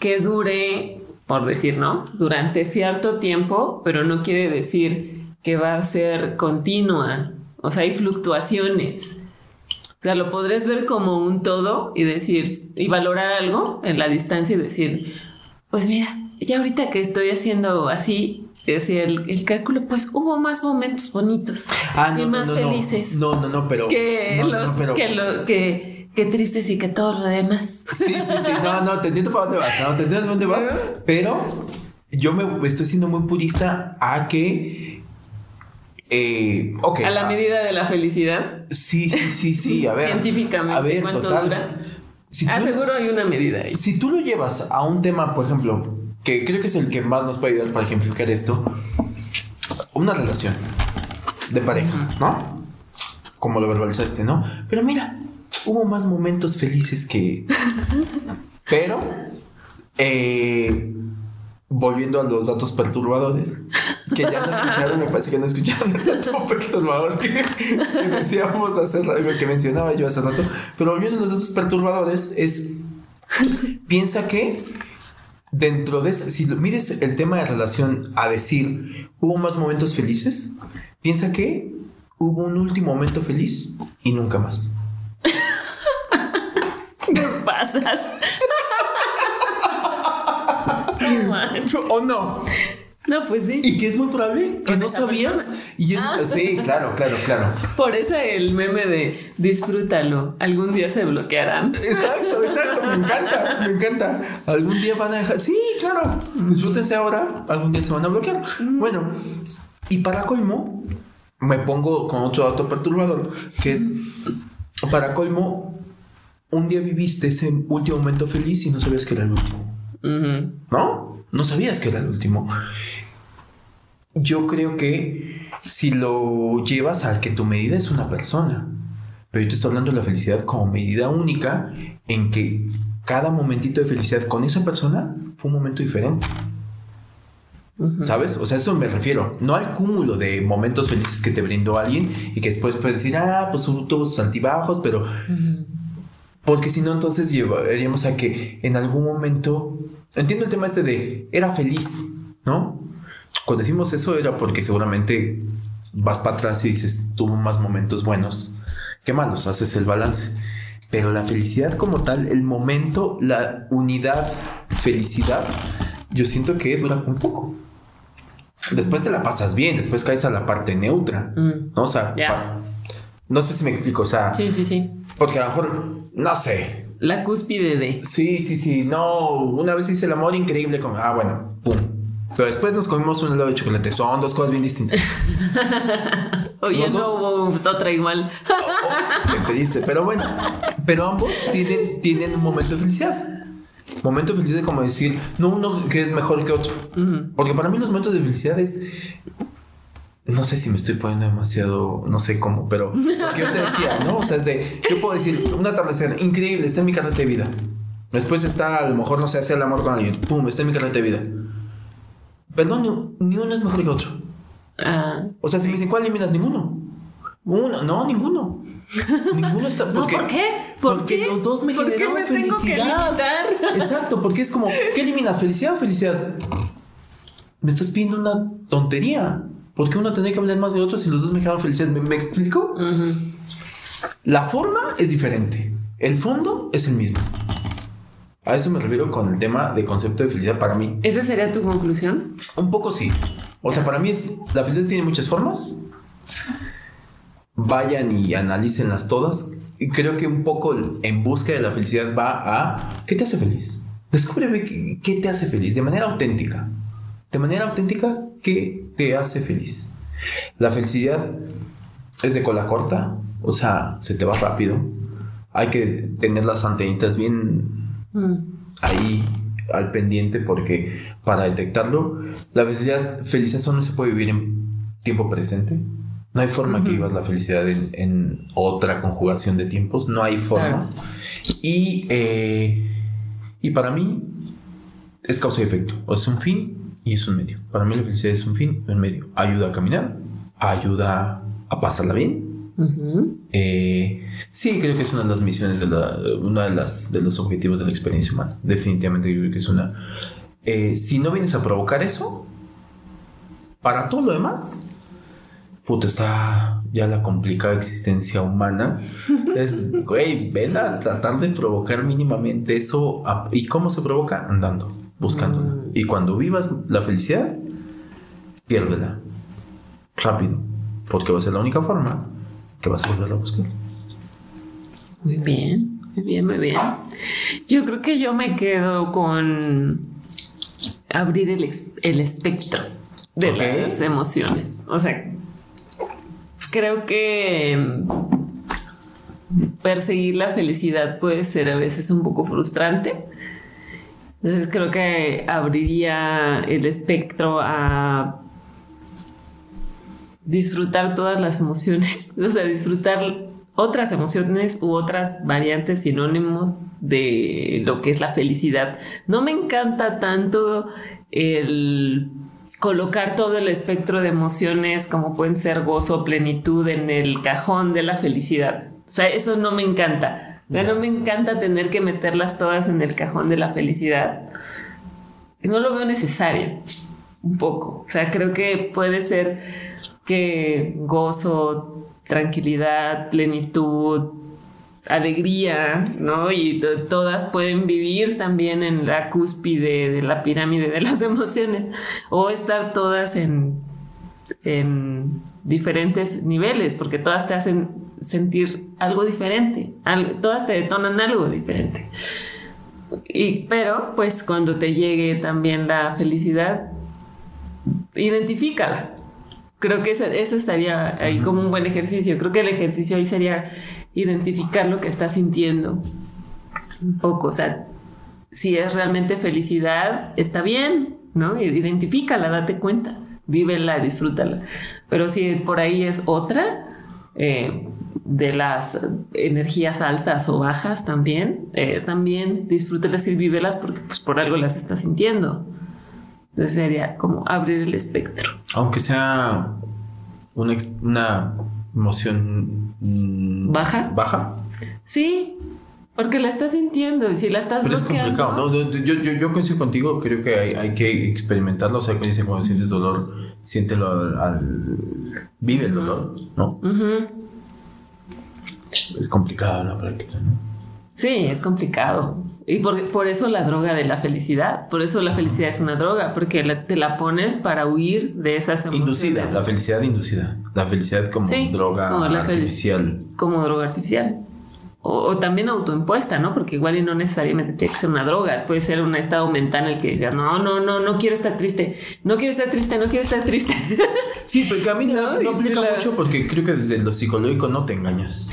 que dure, por decir, ¿no? Durante cierto tiempo, pero no quiere decir que va a ser continua. O sea, hay fluctuaciones. O sea, lo podrás ver como un todo y decir, y valorar algo en la distancia y decir, pues mira, ya ahorita que estoy haciendo así, decir el, el cálculo, pues hubo más momentos bonitos Ah, y más felices No, no, no, pero. que los pero- que lo que, que tristes y que todo lo demás. Sí, sí, sí. No, no, te entiendo para dónde vas. No, te entiendo para dónde vas. Pero yo me estoy siendo muy purista a que. Eh, ok. A la ah, medida de la felicidad, Sí, sí, sí, sí. A ver. científicamente, a ver, ¿cuánto total. dura? Si Ah, hay una medida ahí. si tú lo llevas a un tema, por ejemplo, que creo que es el que más nos puede ayudar para ejemplificar esto, una relación de pareja, ¿no? Como lo verbalizaste, ¿no? Pero mira, hubo más momentos felices que... Pero, eh, volviendo a los datos perturbadores, que ya no escucharon, me parece que no escucharon el dato perturbador que, que decíamos hace rato, que mencionaba yo hace rato, pero volviendo a los datos perturbadores es, piensa que dentro de si mires el tema de relación a decir, ¿hubo más momentos felices? Piensa que hubo un último momento feliz y nunca más. ¿Qué pasas? ¿O no? No, pues sí. Y que es muy probable que ¿Con no sabías. persona? Y es- Ah. sí, claro, claro, claro. Por eso el meme de disfrútalo. Algún día se bloquearán. Exacto, exacto, me encanta, me encanta. Algún día van a dejar. Sí, claro, disfrútense ahora, algún día se van a bloquear. Bueno, y para colmo, me pongo con otro dato perturbador, que es, para colmo, un día viviste ese último momento feliz y no sabías que era el último. ¿No? No sabías que era el último. Yo creo que si lo llevas a que tu medida es una persona, pero yo te estoy hablando de la felicidad como medida única en que cada momentito de felicidad con esa persona fue un momento diferente. ¿Sabes? O sea, a eso me refiero. No al cúmulo de momentos felices que te brindó alguien y que después puedes decir, ah, pues tuvo sus altibajos, pero porque si no, entonces llevaríamos a que en algún momento. Entiendo el tema este de era feliz, ¿no? Cuando decimos eso era porque seguramente vas para atrás y dices tuvo más momentos buenos que malos, haces el balance. Pero la felicidad como tal, el momento, la unidad, felicidad, yo siento que dura un poco. Después te la pasas bien, después caes a la parte neutra, Mm. ¿no? O sea, no sé si me explico, o sea, Sí, sí, sí. Porque a lo mejor, no sé. La cúspide de. Sí, sí, sí. No, una vez hice el amor increíble con. Ah, bueno, pum. Pero después nos comimos un helado de chocolate. Son dos cosas bien distintas. Oye, no hubo otra igual. Me entendiste. Pero bueno, pero ambos tienen, tienen un momento de felicidad. Momento de felicidad como decir, no uno que es mejor que otro. Porque para mí los momentos de felicidad es. No sé si me estoy poniendo demasiado, no sé cómo, pero lo que yo te decía, ¿no? O sea, es de, yo puedo decir, un atardecer increíble, está en mi carrete de vida. Después está, a lo mejor, no sé, hacer el amor con alguien, pum, está en mi carrete de vida. Perdón, ni, ni uno es mejor que otro. Ah, O sea, si me dicen, ¿cuál eliminas? Ninguno. Uno, no, ninguno. Ninguno está. no, ¿por qué? ¿Por porque qué? los dos me ¿Por qué me tengo que felicidad. Exacto, porque es como, ¿qué eliminas? ¿Felicidad o felicidad? Me estás pidiendo una tontería. ¿Por qué uno tendría que hablar más de otro si los dos me generaron felicidad? ¿Me, me explico? La forma es diferente. El fondo es el mismo. A eso me refiero con el tema de concepto de felicidad para mí. ¿Esa sería tu conclusión? Un poco sí. O sea, para mí es. La felicidad tiene muchas formas. Vayan y analícenlas todas. Y creo que un poco en busca de la felicidad va a. ¿Qué te hace feliz? Descúbreme qué te hace feliz de manera auténtica. De manera auténtica, ¿qué te hace feliz? La felicidad es de cola corta. O sea, se te va rápido. Hay que tener las antenitas bien Mm. ahí al pendiente porque para detectarlo, la felicidad, felicidad solo no se puede vivir en tiempo presente. No hay forma que vivas la felicidad en, en otra conjugación de tiempos. No hay forma. Claro. Y, eh, y para mí es causa y efecto. O es un fin y es un medio. Para mí la felicidad es un fin y un medio. Ayuda a caminar, ayuda a pasarla bien, eh, sí, creo que es una de las misiones de la, una de las de los objetivos de la experiencia humana. Definitivamente creo que es una. eh, si no vienes a provocar eso, para todo lo demás, puta, está ya la complicada existencia humana. Es, güey, ven a tratar de provocar mínimamente eso. ¿Y cómo se provoca? Andando, buscándola. Y cuando vivas la felicidad, piérdela. Rápido. Porque va a ser la única forma que vas a volver a buscar. Muy bien, muy bien, muy bien. Yo creo que yo me quedo con abrir el, el espectro de las emociones. O sea, creo que perseguir la felicidad puede ser a veces un poco frustrante. Entonces creo que abriría el espectro a disfrutar todas las emociones, o sea, disfrutar otras emociones u otras variantes sinónimos de lo que es la felicidad. No me encanta tanto el colocar todo el espectro de emociones como pueden ser gozo, plenitud en el cajón de la felicidad. O sea, eso no me encanta. Sea, no me encanta tener que meterlas todas en el cajón de la felicidad. no lo veo necesario, un poco. O sea, creo que puede ser que gozo, tranquilidad, plenitud, alegría, ¿no? Y todas pueden vivir también en la cúspide de la pirámide de las emociones o estar todas en, en diferentes niveles, porque todas te hacen sentir algo diferente, todas te detonan algo diferente. Y, pero, pues cuando te llegue también la felicidad, identifícala. Creo que eso, eso estaría ahí como un buen ejercicio. Creo que el ejercicio ahí sería identificar lo que estás sintiendo. Un poco, o sea, si es realmente felicidad, está bien, ¿no? Identifícala, date cuenta, vívela, disfrútala. Pero si por ahí es otra, eh, de las energías altas o bajas también, eh, también disfrútelas y vívelas porque pues por algo las estás sintiendo. Entonces sería como abrir el espectro. Aunque sea una, una emoción mm, baja. Baja. Sí, porque la estás sintiendo y si la estás Pero es complicado, ¿no? Yo, yo, yo, coincido contigo, creo que hay, hay, que experimentarlo. O sea, cuando dicen cuando sientes dolor, siéntelo al. vive el dolor, ¿no? Es complicado la práctica, ¿no? Sí, es complicado. Y por, por, eso la droga de la felicidad. Por eso la felicidad es una droga, porque te la pones para huir de esas emociones. Inducida, la felicidad inducida. La felicidad como droga artificial. Como droga artificial. O, también autoimpuesta, ¿no? Porque igual y no necesariamente tiene que ser una droga. Puede ser un estado mental en el que digas, no, no, no, no quiero estar triste. No quiero estar triste, no quiero estar triste. Sí, porque a mí no, no aplica mucho porque creo que desde lo psicológico no te engañas.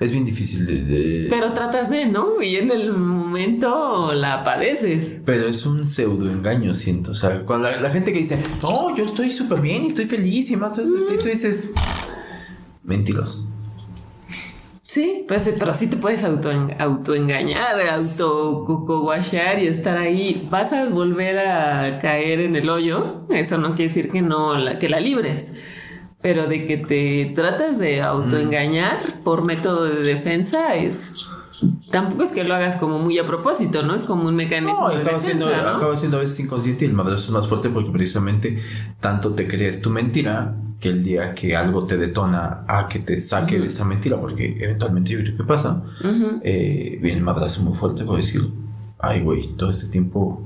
Es bien difícil de, Pero tratas de, ¿no? Y en el momento la padeces. Pero es un pseudo engaño, siento. O sea, cuando la, gente que dice, no, yo estoy súper bien y estoy feliz y más, tú dices, mentiroso. Sí, pues, pero sí te puedes auto, autoengañar, auto y estar ahí. Vas a volver a caer en el hoyo. Eso no quiere decir que no, que la libres pero de que te tratas de autoengañar por método de defensa es tampoco es que lo hagas como muy a propósito, ¿no? Es como un mecanismo. No, acaba, siendo, acaba siendo a veces inconsciente y el madrazo es más fuerte porque precisamente tanto te crees tu mentira que el día que algo te detona a que te saque de esa mentira, porque eventualmente yo creo que pasa, eh, viene el madrazo muy fuerte por decir, ay, güey, todo este tiempo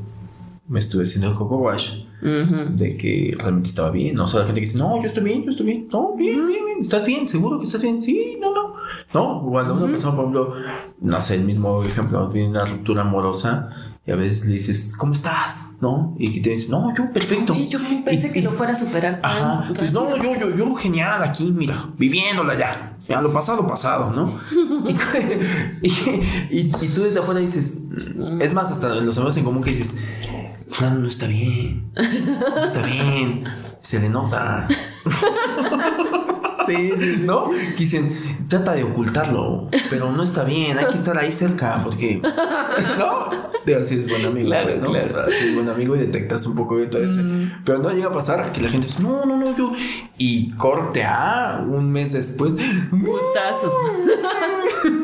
me estuve haciendo el coco wash de que realmente estaba bien. O sea, la gente que dice, no, yo estoy bien, yo estoy bien. No, bien, bien. ¿Estás bien? ¿Seguro que estás bien? Sí, no, no. No, cuando una persona, por ejemplo, no sé, el mismo ejemplo, viene una ruptura amorosa y a veces le dices, ¿cómo estás? ¿No? Y te dice, no, yo perfecto. yo pensé que lo fuera a superar. Ajá. Pues no, yo, yo, yo genial aquí, mira, viviéndola ya. Ya lo pasado, pasado, ¿no? y, y, y, tú desde afuera dices, es más, hasta los amigos en común que dices, Fulano no está bien. No está bien. Se le nota. Sí, sí. ¿No? Dicen, trata de ocultarlo, pero no está bien, hay que estar ahí cerca, porque. ¿No? De si eres buen amigo, claro, pues, ¿no? Claro. Si eres buen amigo y detectas un poco de todo eso. Mm. Pero no llega a pasar que la gente dice, no, no, no, yo. Y corte a un mes después. Putazo.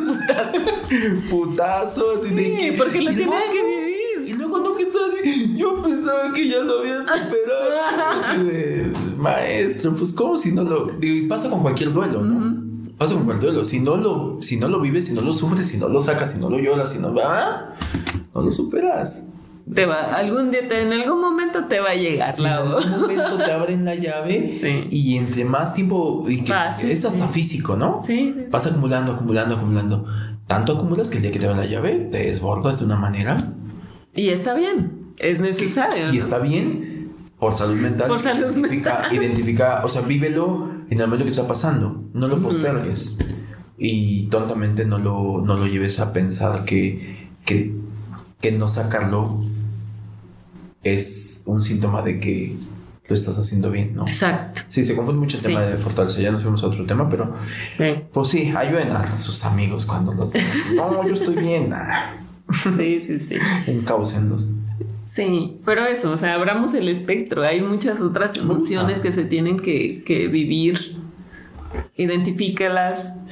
Putazo. Putazo, así de que. Porque lo tienes que vivir. Y luego no que estás bien. Yo pensaba que ya lo había superado. Así de maestro, pues como si no lo. Digo, y pasa con cualquier duelo, ¿no? Pasa con cualquier duelo. Si no lo, si no lo vives, si no lo sufres, si no lo sacas, si no lo lloras, si no va, no lo superas. Te va, algún día, en algún momento te va a llegar En algún momento te abren la llave y entre más tiempo, y que es hasta físico, ¿no? Sí, Vas acumulando, acumulando, acumulando. Tanto acumulas que el día que te abren la llave te desbordas de una manera y está bien, es necesario. Y está bien por salud mental. Por salud identifica, mental. Identifica, o sea, vívelo en el momento que está pasando. No lo postergues. Y tontamente no lo, no lo lleves a pensar que, que, que no sacarlo es un síntoma de que lo estás haciendo bien, ¿no? Exacto. Sí, se confunde mucho el tema de fortaleza. Ya nos fuimos a otro tema, pero. Sí. Pues sí, ayuden a sus amigos cuando los No, yo estoy bien. Sí, sí, sí. Encaucendos. Sí, pero eso, o sea, abramos el espectro. Hay muchas otras emociones que se tienen que, que vivir. Identifícalas.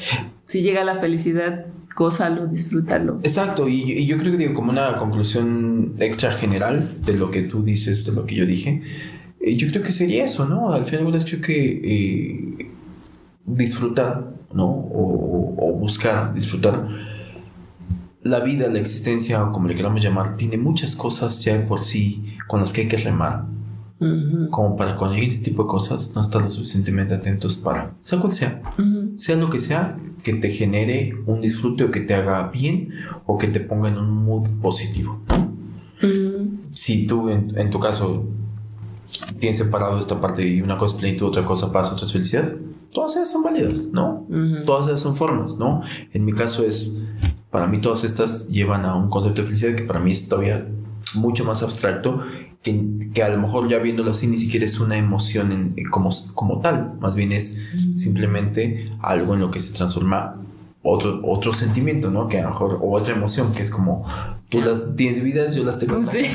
Si llega la felicidad, gózalo, disfrútalo. Exacto, y, yo creo que digo, como una conclusión extra general de lo que tú dices, de lo que yo dije, eh, yo creo que sería eso, ¿no? Al final de creo que eh, disfrutar, ¿no? O, buscar disfrutar la vida, la existencia, o como le queramos llamar, tiene muchas cosas ya por sí con las que hay que remar. Como para cuando ese tipo de cosas no estar lo suficientemente atentos para, sea cual sea, sea lo que sea, que te genere un disfrute o que te haga bien o que te ponga en un mood positivo. Si tú en, tu caso tienes separado esta parte y una cosa es plenitud, otra cosa paz, otra es felicidad, todas ellas son válidas, ¿no? Todas ellas son formas, ¿no? En mi caso es, para mí todas estas llevan a un concepto de felicidad que para mí es todavía mucho más abstracto que, a lo mejor ya viéndolo así ni siquiera es una emoción en, como, como tal, más bien es simplemente algo en lo que se transforma otro, otro sentimiento, ¿no? Que a lo mejor, o otra emoción, que es como tú las tienes vidas, yo las tengo. Sí.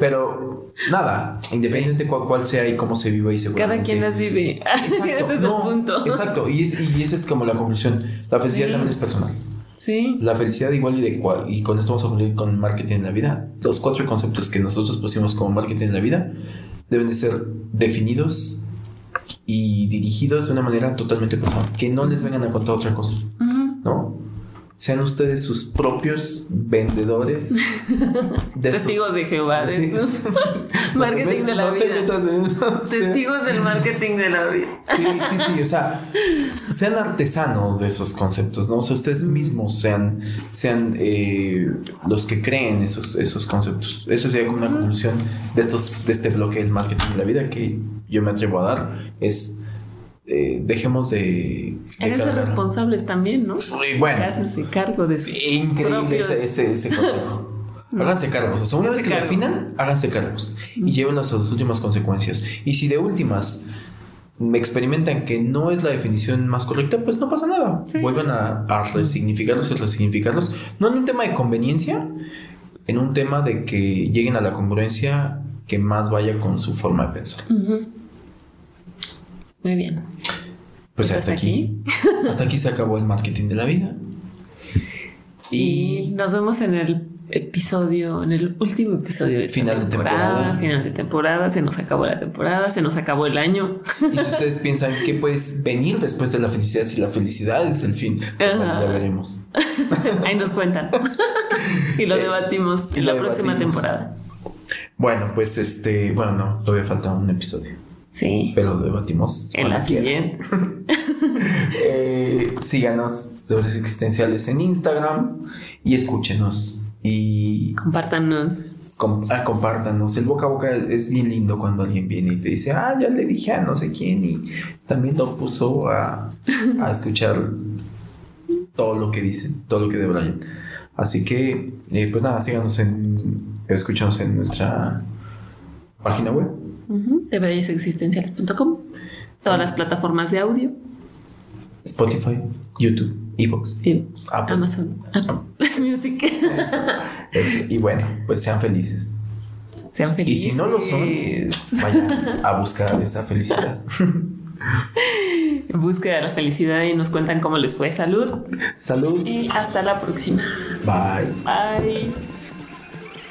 Pero nada, independiente de cuál, sea y cómo se vive y se Cada quien las vive. ese es el punto. Exacto, y, y esa es como la conclusión. La felicidad también es personal. Sí. La felicidad igual y de cual, y con esto vamos a concluir con marketing en la vida. Los cuatro conceptos que nosotros pusimos como marketing en la vida deben de ser definidos y dirigidos de una manera totalmente personal, que no les vengan a contar otra cosa, ¿no? Sean ustedes sus propios vendedores. De testigos de Jehová marketing de la vida. testigos del marketing de la vida. Sí sí sí o sea sean artesanos de esos conceptos no o sea ustedes mismos sean sean eh, los que creen esos esos conceptos. Eso sería como una conclusión de estos de este bloque del marketing de la vida que yo me atrevo a dar. Es eh, dejemos de... Háganse responsables también, ¿no? Muy bueno. Háganse cargo de sus Increíble ese, ese, consejo. háganse cargos. O sea, una vez que lo afinan, háganse cargos. Y llévenlos a sus últimas consecuencias. Y si de últimas me experimentan que no es la definición más correcta, pues no pasa nada. Vuelvan a, a, resignificarlos y resignificarlos. No en un tema de conveniencia, en un tema de que lleguen a la congruencia que más vaya con su forma de pensar. Muy bien. Pues, pues hasta, aquí. hasta aquí se acabó el marketing de la vida. Y, nos vemos en el episodio, en el último episodio de final temporada, de temporada. Final de temporada, se nos acabó la temporada, se nos acabó el año. Y si ustedes piensan qué puede venir después de la felicidad, si la felicidad es el fin, pues ya veremos. Ahí nos cuentan. y lo eh, debatimos en la próxima temporada. Bueno, pues este, bueno, no, todavía falta un episodio. Sí. Pero lo debatimos. En la siguiente. eh, síganos Deberes Existenciales en Instagram y escúchenos. Y. Compártanos. Ah, compártanos. El boca a boca es bien lindo cuando alguien viene y te dice, ah, ya le dije a no sé quién y también lo puso a, a escuchar todo lo que dicen, todo lo que de Brian. Así que, eh, pues nada, síganos en, escúchanos en nuestra página web de Todas las plataformas de audio. Spotify, YouTube, Evox, Amazon, Apple Music. y bueno, pues sean felices. Sean felices. Y si no lo son, vayan a buscar esa felicidad. Búsqueda de la felicidad y nos cuentan cómo les fue. Salud. Salud. Y hasta la próxima. Bye. Bye.